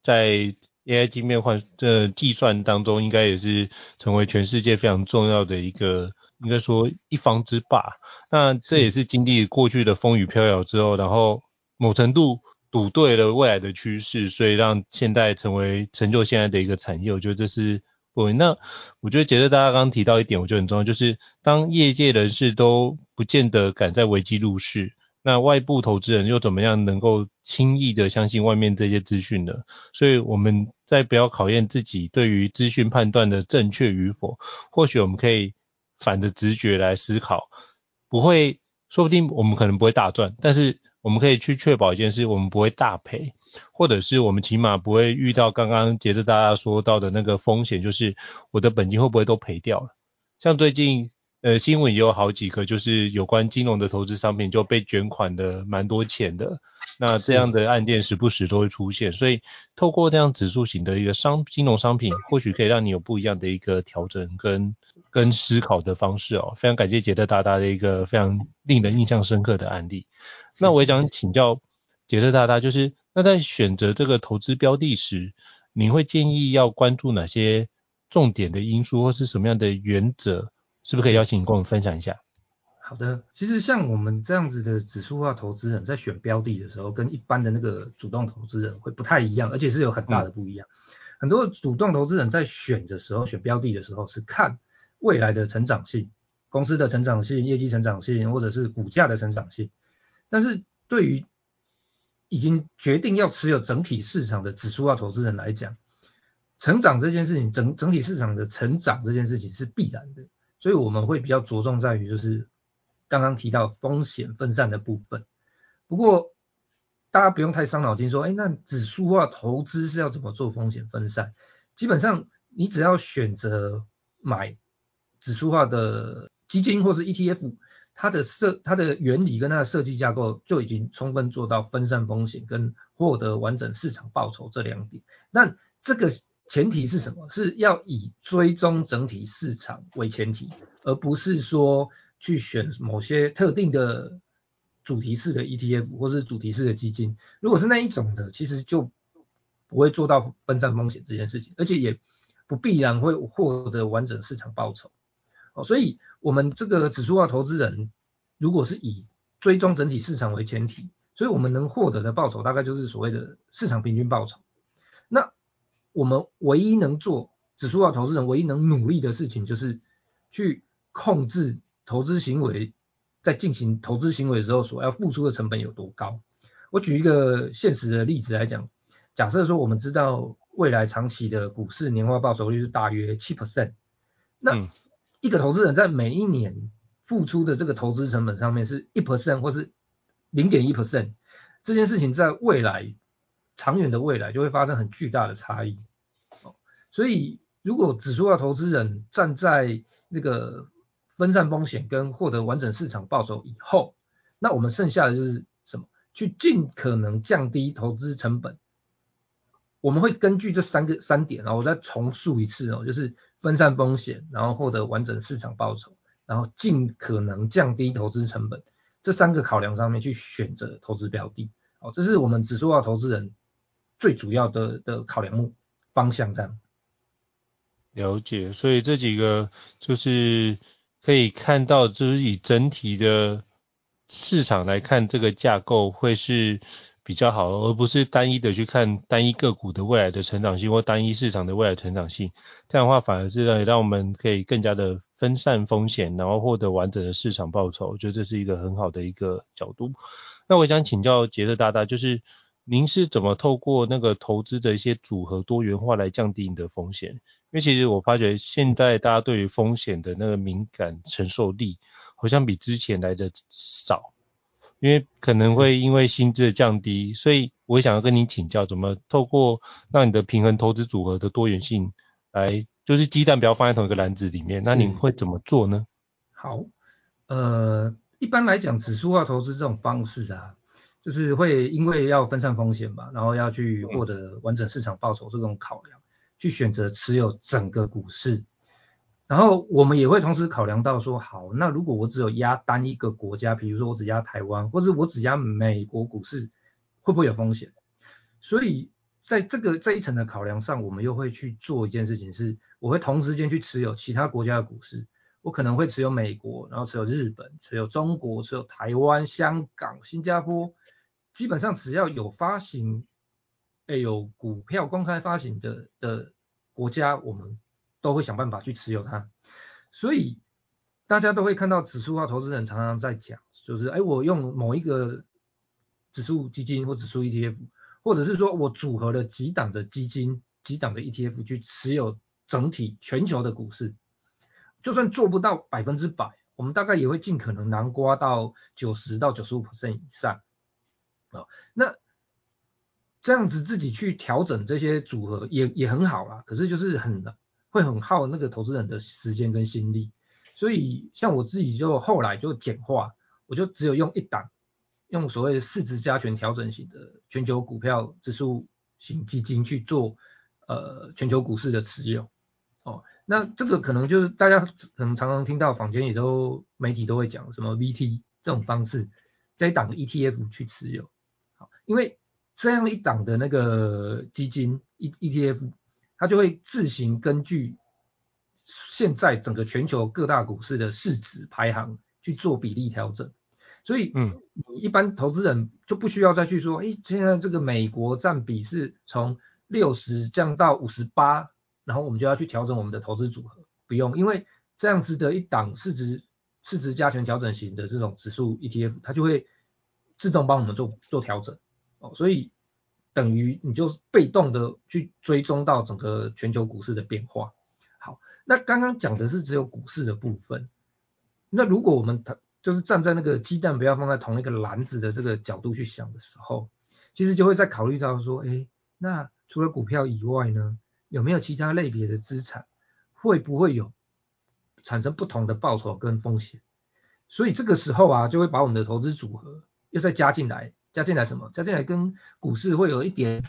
在 AI 晶片换的计算当中，应该也是成为全世界非常重要的一个，应该说一方之霸。那这也是经历过去的风雨飘摇之后，然后某程度赌对了未来的趋势，所以让现在成为成就现在的一个产业。我觉得这是。对，那我觉得杰特大家刚刚提到一点，我觉得很重要，就是当业界人士都不见得敢在危机入市，那外部投资人又怎么样能够轻易的相信外面这些资讯呢？所以我们在不要考验自己对于资讯判断的正确与否，或许我们可以反着直觉来思考，不会，说不定我们可能不会大赚，但是我们可以去确保一件事，我们不会大赔。或者是我们起码不会遇到刚刚接着大家说到的那个风险，就是我的本金会不会都赔掉了？像最近呃新闻也有好几个，就是有关金融的投资商品就被卷款的蛮多钱的，那这样的案件时不时都会出现，所以透过这样指数型的一个商金融商品，或许可以让你有不一样的一个调整跟跟思考的方式哦。非常感谢杰特大大的一个非常令人印象深刻的案例。那我也想请教杰特大大，就是。那在选择这个投资标的时，你会建议要关注哪些重点的因素，或是什么样的原则？是不是可以邀请你跟我们分享一下？好的，其实像我们这样子的指数化投资人在选标的的时候，跟一般的那个主动投资人会不太一样，而且是有很大的不一样。嗯、很多主动投资人在选的时候，选标的的时候是看未来的成长性、公司的成长性、业绩成长性，或者是股价的成长性，但是对于已经决定要持有整体市场的指数化投资人来讲，成长这件事情，整整体市场的成长这件事情是必然的，所以我们会比较着重在于就是刚刚提到风险分散的部分。不过大家不用太伤脑筋说，哎，那指数化投资是要怎么做风险分散？基本上你只要选择买指数化的基金或是 ETF。它的设它的原理跟它的设计架构就已经充分做到分散风险跟获得完整市场报酬这两点。那这个前提是什么？是要以追踪整体市场为前提，而不是说去选某些特定的主题式的 ETF 或是主题式的基金。如果是那一种的，其实就不会做到分散风险这件事情，而且也不必然会获得完整市场报酬。所以，我们这个指数化投资人，如果是以追踪整体市场为前提，所以我们能获得的报酬大概就是所谓的市场平均报酬。那我们唯一能做指数化投资人唯一能努力的事情，就是去控制投资行为，在进行投资行为的时候所要付出的成本有多高。我举一个现实的例子来讲，假设说我们知道未来长期的股市年化报酬率是大约七 percent，那、一个投资人在每一年付出的这个投资成本上面是一 percent 或是零点一 percent，这件事情在未来长远的未来就会发生很巨大的差异。哦所以如果指数化投资人站在那个分散风险跟获得完整市场报酬以后，那我们剩下的就是什么？去尽可能降低投资成本。我们会根据这三个三点，然后我再重述一次哦，就是分散风险，然后获得完整市场报酬，然后尽可能降低投资成本，这三个考量上面去选择投资标的，哦，这是我们指数化投资人最主要的的考量目方向这样。了解，所以这几个就是可以看到，就是以整体的市场来看这个架构会是比较好，而不是单一的去看单一个股的未来的成长性或单一市场的未来成长性。这样的话反而是让让我们可以更加的分散风险，然后获得完整的市场报酬。我觉得这是一个很好的一个角度。那我想请教杰特大大，就是您是怎么透过那个投资的一些组合多元化来降低你的风险？因为其实我发觉现在大家对于风险的那个敏感承受力，好像比之前来的少，因为可能会因为薪资的降低，所以我想要跟你请教，怎么透过让你的平衡投资组合的多元性来，就是鸡蛋不要放在同一个篮子里面，那你会怎么做呢？好，呃，一般来讲，指数化投资这种方式啊，就是会因为要分散风险嘛，然后要去获得完整市场报酬这种考量，去选择持有整个股市。然后我们也会同时考量到说，好，那如果我只有压单一个国家，比如说我只压台湾，或者我只压美国股市，会不会有风险？所以在这个这一层的考量上，我们又会去做一件事情是，我会同时间去持有其他国家的股市，我可能会持有美国，然后持有日本，持有中国，持有台湾、香港、新加坡，基本上只要有发行，哎，有股票公开发行的的国家，我们。都会想办法去持有它，所以大家都会看到指数化投资人常常在讲，就是哎，我用某一个指数基金或指数 ETF，或者是说我组合了几档的基金、几档的 ETF 去持有整体全球的股市，就算做不到百分之百，我们大概也会尽可能囊括到九十到九十五 percent 以上啊。那这样子自己去调整这些组合也也很好啦，可是就是很。会很耗那个投资人的时间跟心力，所以像我自己就后来就简化，我就只有用一档，用所谓的市值加权调整型的全球股票指数型基金去做呃全球股市的持有。哦，那这个可能就是大家可能常常听到坊间也都媒体都会讲什么 VT 这种方式，这一档 ETF 去持有。好，因为这样一档的那个基金 E ETF。它就会自行根据现在整个全球各大股市的市值排行去做比例调整，所以，嗯，一般投资人就不需要再去说，哎，现在这个美国占比是从六十降到五十八，然后我们就要去调整我们的投资组合，不用，因为这样子的一档市值市值加权调整型的这种指数 ETF，它就会自动帮我们做做调整，哦，所以。等于你就被动的去追踪到整个全球股市的变化。好，那刚刚讲的是只有股市的部分。那如果我们就是站在那个鸡蛋不要放在同一个篮子的这个角度去想的时候，其实就会再考虑到说，哎，那除了股票以外呢，有没有其他类别的资产，会不会有产生不同的报酬跟风险？所以这个时候啊，就会把我们的投资组合又再加进来。加进来什么？加进来跟股市会有一点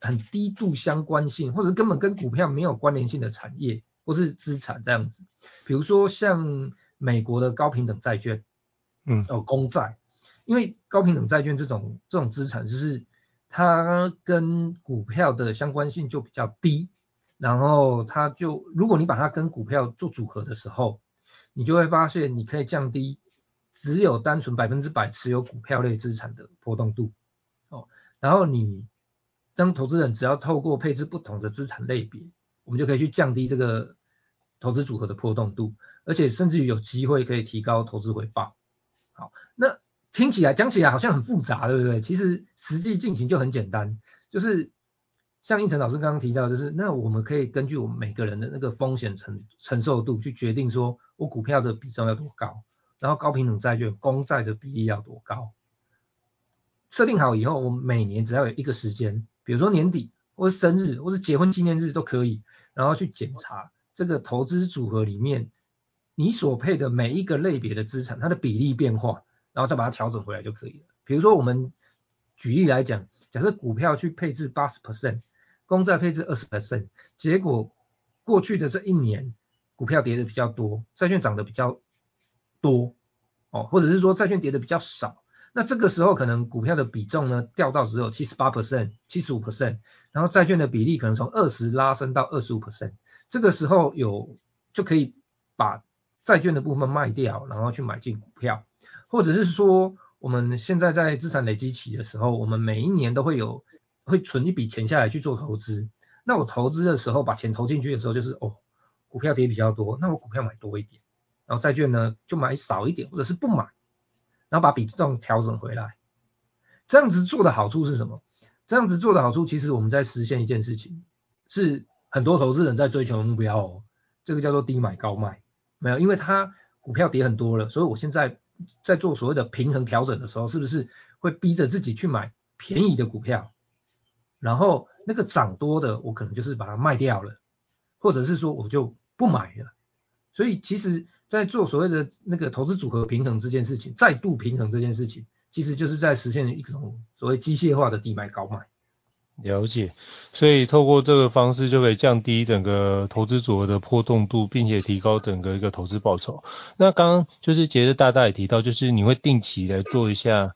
很低度相关性，或者根本跟股票没有关联性的产业或是资产这样子。比如说像美国的高平等债券，嗯，哦，公债，因为高平等债券这种这种资产就是它跟股票的相关性就比较低，然后它就如果你把它跟股票做组合的时候，你就会发现你可以降低。只有单纯百分之百持有股票类资产的波动度，哦，然后你当投资人只要透过配置不同的资产类别，我们就可以去降低这个投资组合的波动度，而且甚至于有机会可以提高投资回报。好，那听起来讲起来好像很复杂，对不对？其实实际进行就很简单，就是像胤丞老师刚刚提到，就是那我们可以根据我们每个人的那个风险承承受度去决定说我股票的比重要多高。然后高评等债券公债的比例要多高？设定好以后，我们每年只要有一个时间，比如说年底，或是生日，或是结婚纪念日都可以，然后去检查这个投资组合里面你所配的每一个类别的资产，它的比例变化，然后再把它调整回来就可以了。比如说我们举例来讲，假设股票去配置八十 percent，公债配置二十 percent，结果过去的这一年股票跌的比较多，债券涨得比较多哦，或者是说债券跌的比较少，那这个时候可能股票的比重呢掉到只有七十八 percent、七十五 percent，然后债券的比例可能从二十拉升到二十五 percent，这个时候有就可以把债券的部分卖掉，然后去买进股票，或者是说我们现在在资产累积期的时候，我们每一年都会有会存一笔钱下来去做投资。那我投资的时候把钱投进去的时候，就是哦，股票跌比较多，那我股票买多一点，然后债券呢就买少一点，或者是不买，然后把比重调整回来。这样子做的好处是什么？这样子做的好处，其实我们在实现一件事情，是很多投资人在追求的目标哦。这个叫做低买高卖，没有，因为它股票跌很多了，所以我现在在做所谓的平衡调整的时候，是不是会逼着自己去买便宜的股票？然后那个涨多的，我可能就是把它卖掉了，或者是说我就不买了。所以其实，在做所谓的那个投资组合平衡这件事情，再度平衡这件事情。其实就是在实现一种所谓机械化的低买高卖。了解，所以透过这个方式就可以降低整个投资组合的波动度，并且提高整个一个投资报酬。那刚刚就是杰斯大大也提到，就是你会定期来做一下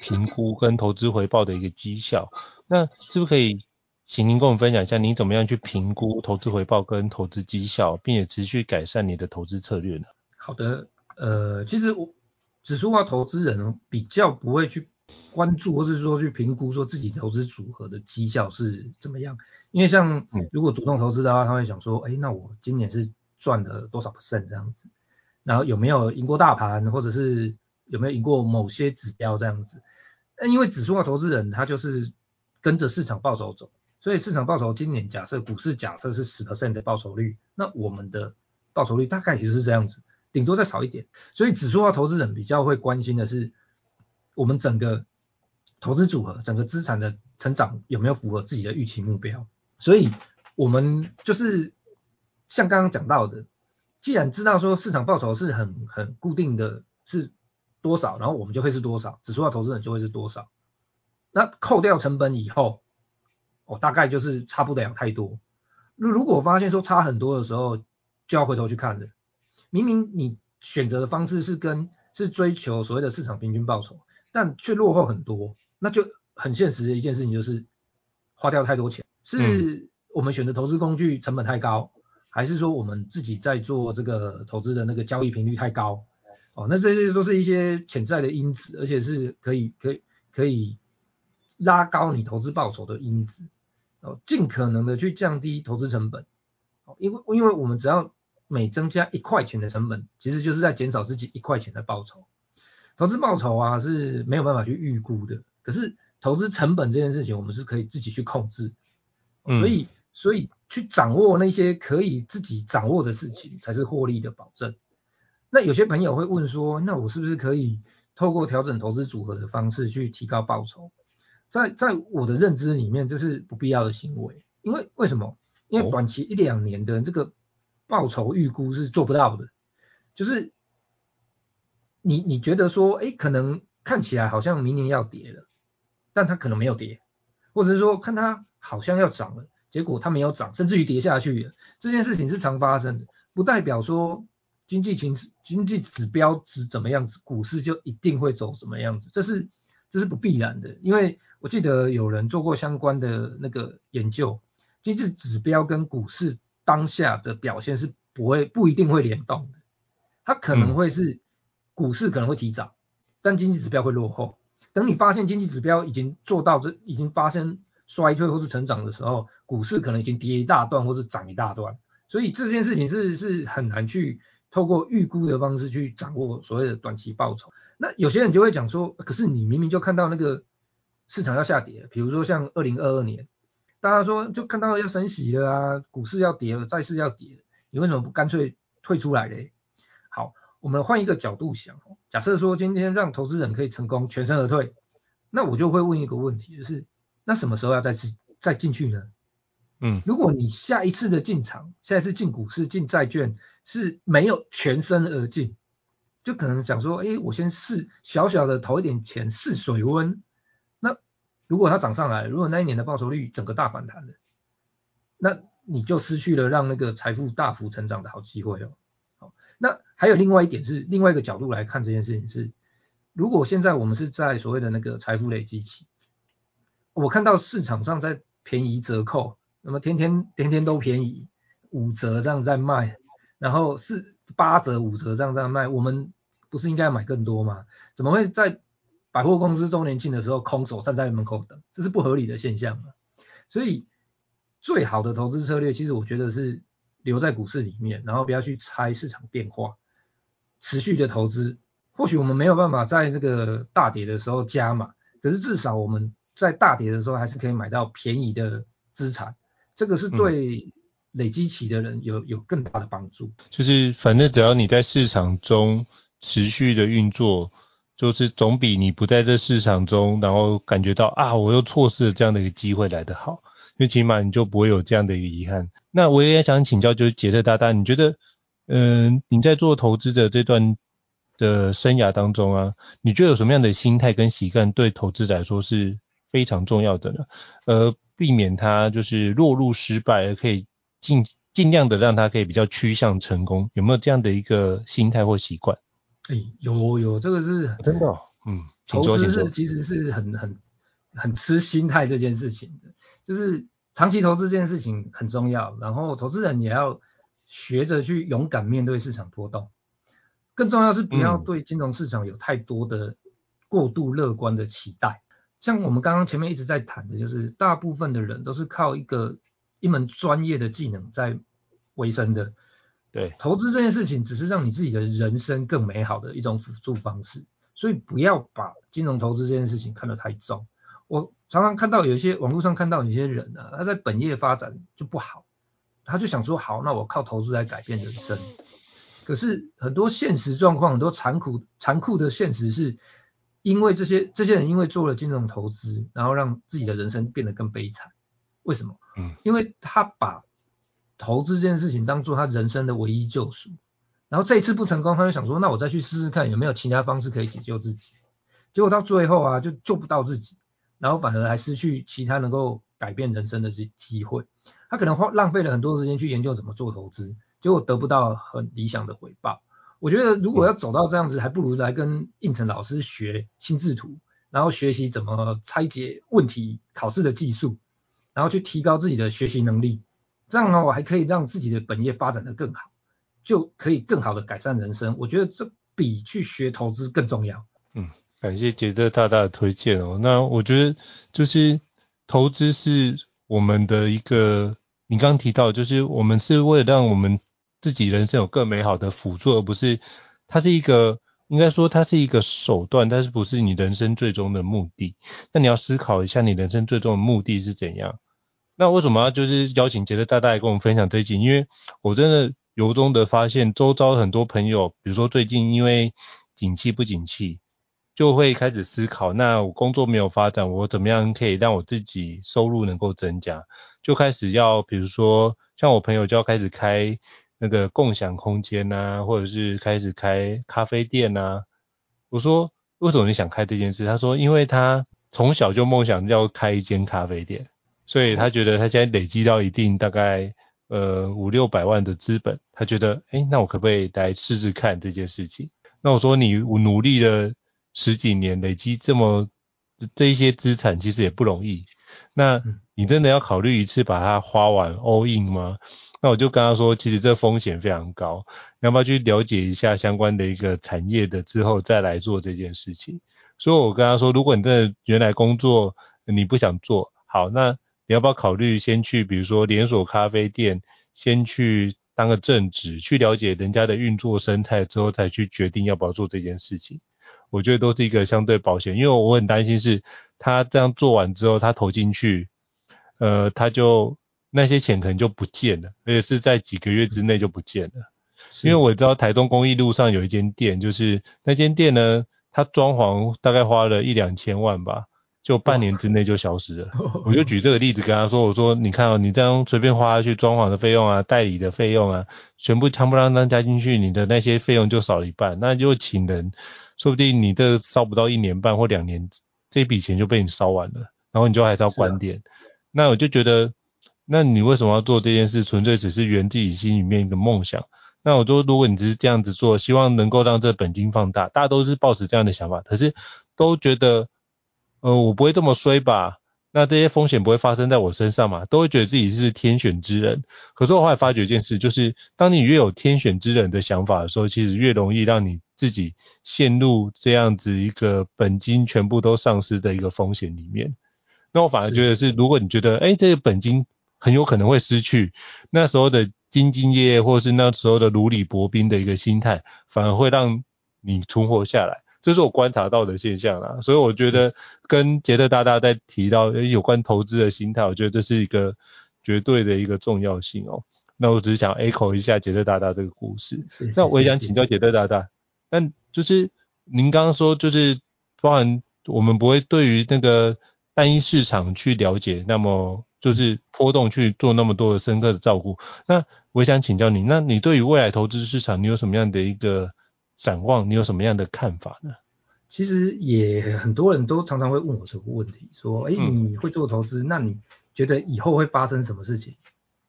评估跟投资回报的一个绩效。那是不是可以请您跟我们分享一下，您怎么样去评估投资回报跟投资绩效，并且持续改善你的投资策略呢？好的，呃，其实我。指数化投资人比较不会去关注，或是说去评估说自己投资组合的绩效是怎么样。因为像如果主动投资的话，他会想说，哎，那我今年是赚了多少 percent 这样子，然后有没有赢过大盘，或者是有没有赢过某些指标这样子。那因为指数化投资人他就是跟着市场暴走走，所以市场报酬今年假设股市假设是十 percent 的报酬率，那我们的报酬率大概也就是这样子。顶多再少一点，所以指数化投资人比较会关心的是，我们整个投资组合、整个资产的成长有没有符合自己的预期目标。所以，我们就是像刚刚讲到的，既然知道说市场报酬是很很固定的，是多少，然后我们就会是多少，指数化投资人就会是多少。那扣掉成本以后，哦、大概就是差不了太多。那如果发现说差很多的时候，就要回头去看了。明明你选择的方式是跟是追求所谓的市场平均报酬，但却落后很多，那就很现实的一件事情就是花掉太多钱，是我们选择投资工具成本太高，还是说我们自己在做这个投资的那个交易频率太高？哦，那这些都是一些潜在的因子，而且是可以可以可以拉高你投资报酬的因子，哦，尽可能的去降低投资成本，哦，因为因为我们只要每增加一块钱的成本，其实就是在减少自己一块钱的报酬。投资报酬啊是没有办法去预估的，可是投资成本这件事情，我们是可以自己去控制。所以，所以去掌握那些可以自己掌握的事情，才是获利的保证。那有些朋友会问说，那我是不是可以透过调整投资组合的方式去提高报酬？在在我的认知里面，这是不必要的行为。因为为什么？因为短期一两年的这个。报酬预估是做不到的，就是你你觉得说，哎，可能看起来好像明年要跌了，但它可能没有跌，或者是说看它好像要涨了，结果它没有涨，甚至于跌下去了。这件事情是常发生的，不代表说经济情势、经济指标值怎么样子，股市就一定会走什么样子，这是这是不必然的。因为我记得有人做过相关的那个研究，经济指标跟股市。当下的表现是不会不一定会联动的，它可能会是股市可能会提早，但经济指标会落后。等你发现经济指标已经做到这已经发生衰退或是成长的时候，股市可能已经跌一大段或是涨一大段。所以这件事情是是很难去透过预估的方式去掌握所谓的短期报酬。那有些人就会讲说，可是你明明就看到那个市场要下跌，比如说像二零二二年。大家说就看到要升息了啊，股市要跌了，债市要跌了，你为什么不干脆退出来嘞？好，我们换一个角度想，假设说今天让投资人可以成功全身而退，那我就会问一个问题，就是那什么时候要再次再进去呢？嗯，如果你下一次的进场，下一次进股市进债券是没有全身而进，就可能讲说，哎，我先试小小的投一点钱试水温。那如果它涨上来，如果那一年的报酬率整个大反弹了，那你就失去了让那个财富大幅成长的好机会哦。好，那还有另外一点是，另外一个角度来看这件事情是，如果现在我们是在所谓的那个财富累积期，我看到市场上在便宜折扣，那么天天天天都便宜，五折这样在卖，然后是八折五折这样在卖，我们不是应该买更多吗？怎么会在百货公司周年庆的时候空手站在门口等？这是不合理的现象嘛。所以最好的投资策略，其实我觉得是留在股市里面，然后不要去猜市场变化，持续的投资。或许我们没有办法在这个大跌的时候加码，可是至少我们在大跌的时候还是可以买到便宜的资产，这个是对累积起的人有有更大的帮助。就是反正只要你在市场中持续的运作，就是总比你不在这市场中，然后感觉到啊我又错失了这样的一个机会来得好，因为起码你就不会有这样的一个遗憾。那我也想请教，就是杰特大大，你觉得，嗯、呃，你在做投资的这段的生涯当中啊，你觉得有什么样的心态跟习惯对投资来说是非常重要的呢？呃，避免他就是落入失败，而可以尽尽量的让他可以比较趋向成功，有没有这样的一个心态或习惯？哎、欸，有有，这个是真的、哦，嗯，投资是其实是很很很吃心态这件事情的，就是长期投资这件事情很重要，然后投资人也要学着去勇敢面对市场波动。更重要是不要对金融市场有太多的过度乐观的期待。嗯、像我们刚刚前面一直在谈的，就是大部分的人都是靠一个一门专业的技能在维生的。对，投资这件事情只是让你自己的人生更美好的一种辅助方式，所以不要把金融投资这件事情看得太重。我常常看到有一些网络上看到有些人呢、啊，他在本业发展就不好，他就想说好，那我靠投资来改变人生。可是很多现实状况，很多残酷残酷的现实是，因为这些这些人因为做了金融投资，然后让自己的人生变得更悲惨。为什么？嗯，因为他把投资这件事情当做他人生的唯一救赎，然后这一次不成功，他就想说，那我再去试试看有没有其他方式可以解救自己。结果到最后啊，就救不到自己，然后反而还失去其他能够改变人生的这机会。他可能花浪费了很多时间去研究怎么做投资。结果得不到很理想的回报。我觉得如果要走到这样子，还不如来跟应成老师学心智图，然后学习怎么拆解问题、考试的技术，然后去提高自己的学习能力。这样呢，我还可以让自己的本业发展得更好，就可以更好的改善人生。我觉得这比去学投资更重要。嗯，感谢杰特大大的推荐哦。那我觉得就是投资是我们的一个，你刚刚提到，就是我们是为了让我们自己人生有更美好的辅助，而不是它是一个，应该说它是一个手段，但是不是你人生最终的目的。那你要思考一下，你人生最终的目的是怎样？那为什么要就是邀请杰德大大来跟我们分享这一集？因为我真的由衷的发现，周遭很多朋友，比如说最近因为景气不景气，就会开始思考，那我工作没有发展，我怎么样可以让我自己收入能够增加？就开始要，比如说像我朋友就要开始开。那个共享空间呐、啊，或者是开始开咖啡店呐、啊。我说为什么你想开这件事？他说因为他从小就梦想要开一间咖啡店，所以他觉得他现在累积到一定大概呃五六百万的资本，他觉得哎，那我可不可以来试试看这件事情？那我说你努力了十几年，累积这么这一些资产，其实也不容易。那你真的要考虑一次把它花完 all in 吗？那我就跟他说，其实这风险非常高，你要不要去了解一下相关的一个产业的之后再来做这件事情？所以我跟他说，如果你真的原来工作你不想做，好，那你要不要考虑先去，比如说连锁咖啡店，先去当个正职，去了解人家的运作生态之后，再去决定要不要做这件事情。我觉得都是一个相对保险，因为我很担心是他这样做完之后，他投进去，呃，他就。那些钱可能就不见了，而且是在几个月之内就不见了。因为我知道台中公益路上有一间店，就是那间店呢，它装潢大概花了一两千万吧，就半年之内就消失了。我就举这个例子跟他说，我说你看哦，你这样随便花下去装潢的费用啊、代理的费用啊，全部夯不啷当加进去，你的那些费用就少了一半。那就请人，说不定你这烧不到一年半或两年，这笔钱就被你烧完了，然后你就还是要关店。啊、那我就觉得。那你为什么要做这件事？纯粹只是圆自己心里面一个梦想。那我说，如果你只是这样子做，希望能够让这本金放大，大家都是抱持这样的想法，可是都觉得，呃，我不会这么衰吧？那这些风险不会发生在我身上嘛？都会觉得自己是天选之人。可是我后来发觉一件事，就是当你越有天选之人的想法的时候，其实越容易让你自自己陷入这样子一个本金全部都丧失的一个风险里面。那我反而觉得是，如果你觉得哎、欸，这个本金很有可能会失去，那时候的兢兢业业或是那时候的如履薄冰的一个心态，反而会让你存活下来。这是我观察到的现象啦，所以我觉得跟杰特大大在提到有关投资的心态，我觉得这是一个绝对的一个重要性哦。那我只是想 echo 一下杰特大大这个故事。是是是是，那我也想请教杰特大大，但就是您刚刚说就是包含我们不会对于那个单一市场去了解，那么就是波动去做那么多的深刻的照顾。那我也想请教你，那你对于未来投资市场，你有什么样的一个？展望，你有什么样的看法呢？其实也很多人都常常会问我这个问题，说，哎，你会做投资，嗯，那你觉得以后会发生什么事情？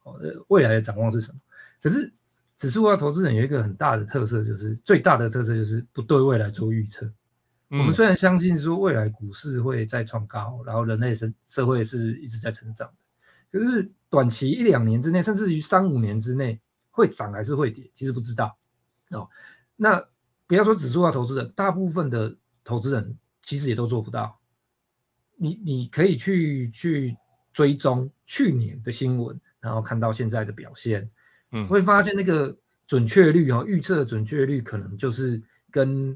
哦，未来的展望是什么？可是指数化投资人有一个很大的特色，就是最大的特色就是不对未来做预测。嗯。我们虽然相信说未来股市会再创高，然后人类社社会是一直在成长的，可是短期一两年之内，甚至于三五年之内会涨还是会跌，其实不知道。哦，那。不要说指数化投资人，大部分的投资人其实也都做不到。你你可以去去追踪去年的新闻，然后看到现在的表现，嗯，会发现那个准确率哈，预测的准确率可能就是跟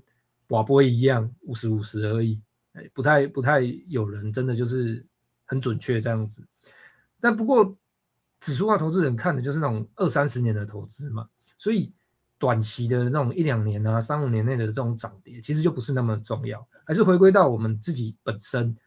瓦波一样五十五十而已，哎，不太不太有人真的就是很准确这样子。但不过指数化投资人看的就是那种二三十年的投资嘛，所以。短期的那种一两年啊，三五年内的这种涨跌，其实就不是那么重要，还是回归到我们自己本身，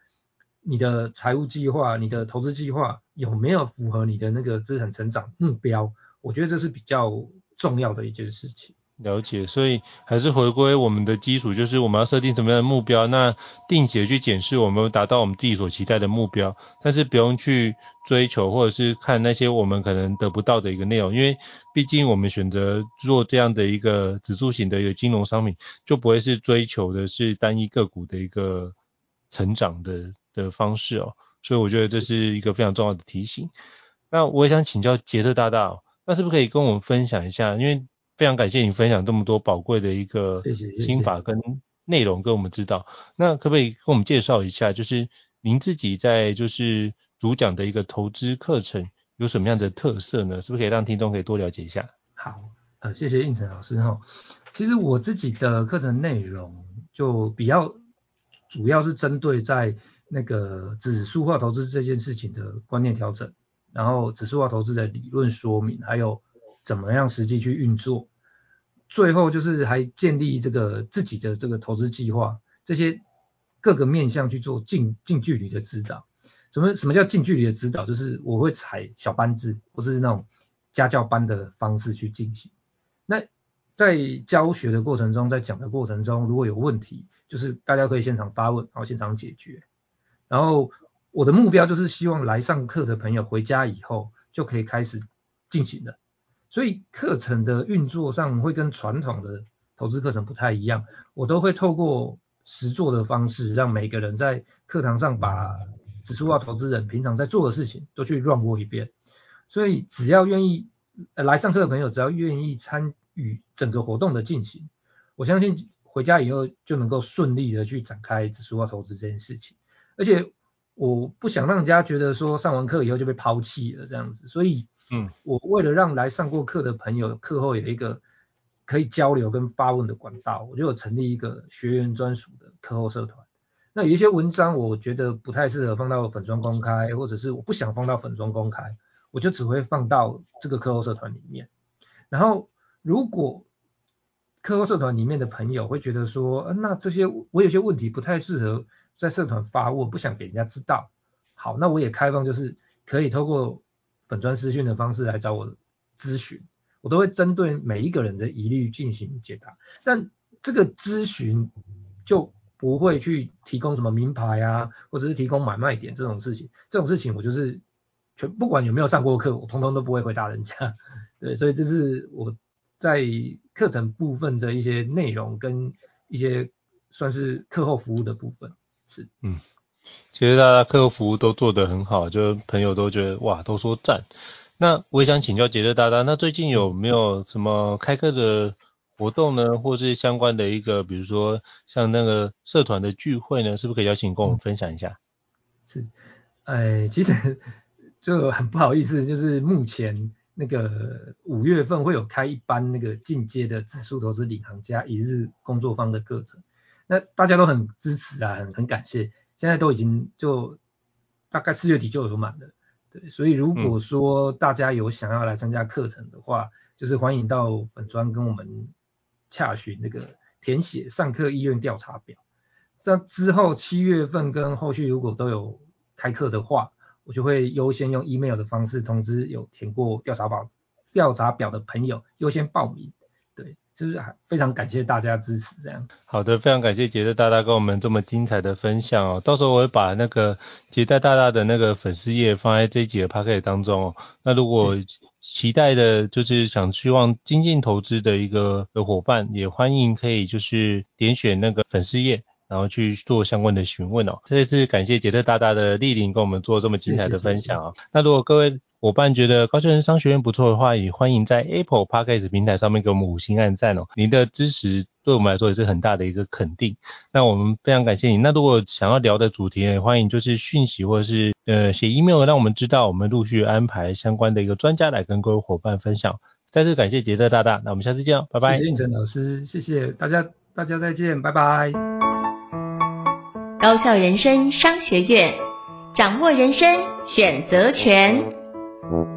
你的财务计划、你的投资计划有没有符合你的那个资产成长目标？我觉得这是比较重要的一件事情。了解，所以还是回归我们的基础，就是我们要设定什么样的目标，那定期的去检视我们达到我们自己所期待的目标，但是不用去追求或者是看那些我们可能得不到的一个内容，因为毕竟我们选择做这样的一个指数型的一个金融商品，就不会是追求的是单一个股的一个成长的的方式哦，所以我觉得这是一个非常重要的提醒。那我也想请教杰特大大，那是不是可以跟我们分享一下，因为非常感谢你分享这么多宝贵的一个心法跟内容跟我们知道。谢谢谢谢。那可不可以跟我们介绍一下，就是您自己在就是主讲的一个投资课程有什么样的特色呢？是不是可以让听众可以多了解一下？好，呃，谢谢应成老师哈。其实我自己的课程内容就比较主要是针对在那个指数化投资这件事情的观念调整，然后指数化投资的理论说明，还有。怎么样实际去运作？最后就是还建立这个自己的这个投资计划，这些各个面向去做近近距离的指导。什么什么叫近距离的指导？就是我会采小班制或是那种家教班的方式去进行。那在教学的过程中，在讲的过程中，如果有问题，就是大家可以现场发问，然后现场解决。然后我的目标就是希望来上课的朋友回家以后就可以开始进行了。所以课程的运作上会跟传统的投资课程不太一样，我都会透过实作的方式，让每个人在课堂上把指数化投资人平常在做的事情都去 run 过一遍。所以只要愿意来上课的朋友，只要愿意参与整个活动的进行，我相信回家以后就能够顺利的去展开指数化投资这件事情。而且我不想让人家觉得说上完课以后就被抛弃了这样子，所以。嗯，我为了让来上过课的朋友课后有一个可以交流跟发问的管道，我就有成立一个学员专属的课后社团。那有一些文章我觉得不太适合放到粉专公开，或者是我不想放到粉专公开，我就只会放到这个课后社团里面。然后如果课后社团里面的朋友会觉得说，那这些我有些问题不太适合在社团发问，不想给人家知道，好，那我也开放就是可以透过。粉专私讯的方式来找我咨询，我都会针对每一个人的疑虑进行解答。但这个咨询就不会去提供什么名牌啊，或者是提供买卖点这种事情。这种事情我就是全不管有没有上过课，我通通都不会回答人家。对，所以这是我在课程部分的一些内容跟一些算是课后服务的部分。是，嗯。其实大家客户服务都做得很好，就朋友都觉得哇，都说赞。那我也想请教杰特大大，那最近有没有什么开课的活动呢，或是相关的一个，比如说像那个社团的聚会呢，是不是可以邀请跟我们分享一下？是，哎，其实 [laughs] 就很不好意思，就是目前那个五月份会有开一班那个进阶的指数投资领航家一日工作坊的课程，那大家都很支持啊，很很感谢，现在都已经就大概四月底就有满了。对，所以如果说大家有想要来参加课程的话，嗯、就是欢迎到粉专跟我们洽询那个填写上课意愿调查表。这之后七月份跟后续如果都有开课的话，我就会优先用 email 的方式通知有填过调查表调查表的朋友优先报名。就是非常感谢大家支持，这样。好的，非常感谢杰特大大跟我们这么精彩的分享哦。到时候我会把那个杰特大大的那个粉丝页放在这一集的 podcast 当中哦。那如果期待的就是想希望精进投资的一个的伙伴，也欢迎可以就是点选那个粉丝页，然后去做相关的询问哦。这一次感谢杰特大大的莅临跟我们做这么精彩的分享哦。那如果各位伙伴觉得高效人生商学院不错的话，也欢迎在 Apple Podcast 平台上面给我们五星按赞哦。您的支持对我们来说也是很大的一个肯定。那我们非常感谢你。那如果想要聊的主题，也欢迎就是讯息或者是呃写 email 让我们知道，我们陆续安排相关的一个专家来跟各位伙伴分享。再次感谢杰特大大，那我们下次见哦，拜拜。谢谢应成老师，谢谢大家，大家再见，拜拜。高效人生商学院，掌握人生选择权。Mm-hmm.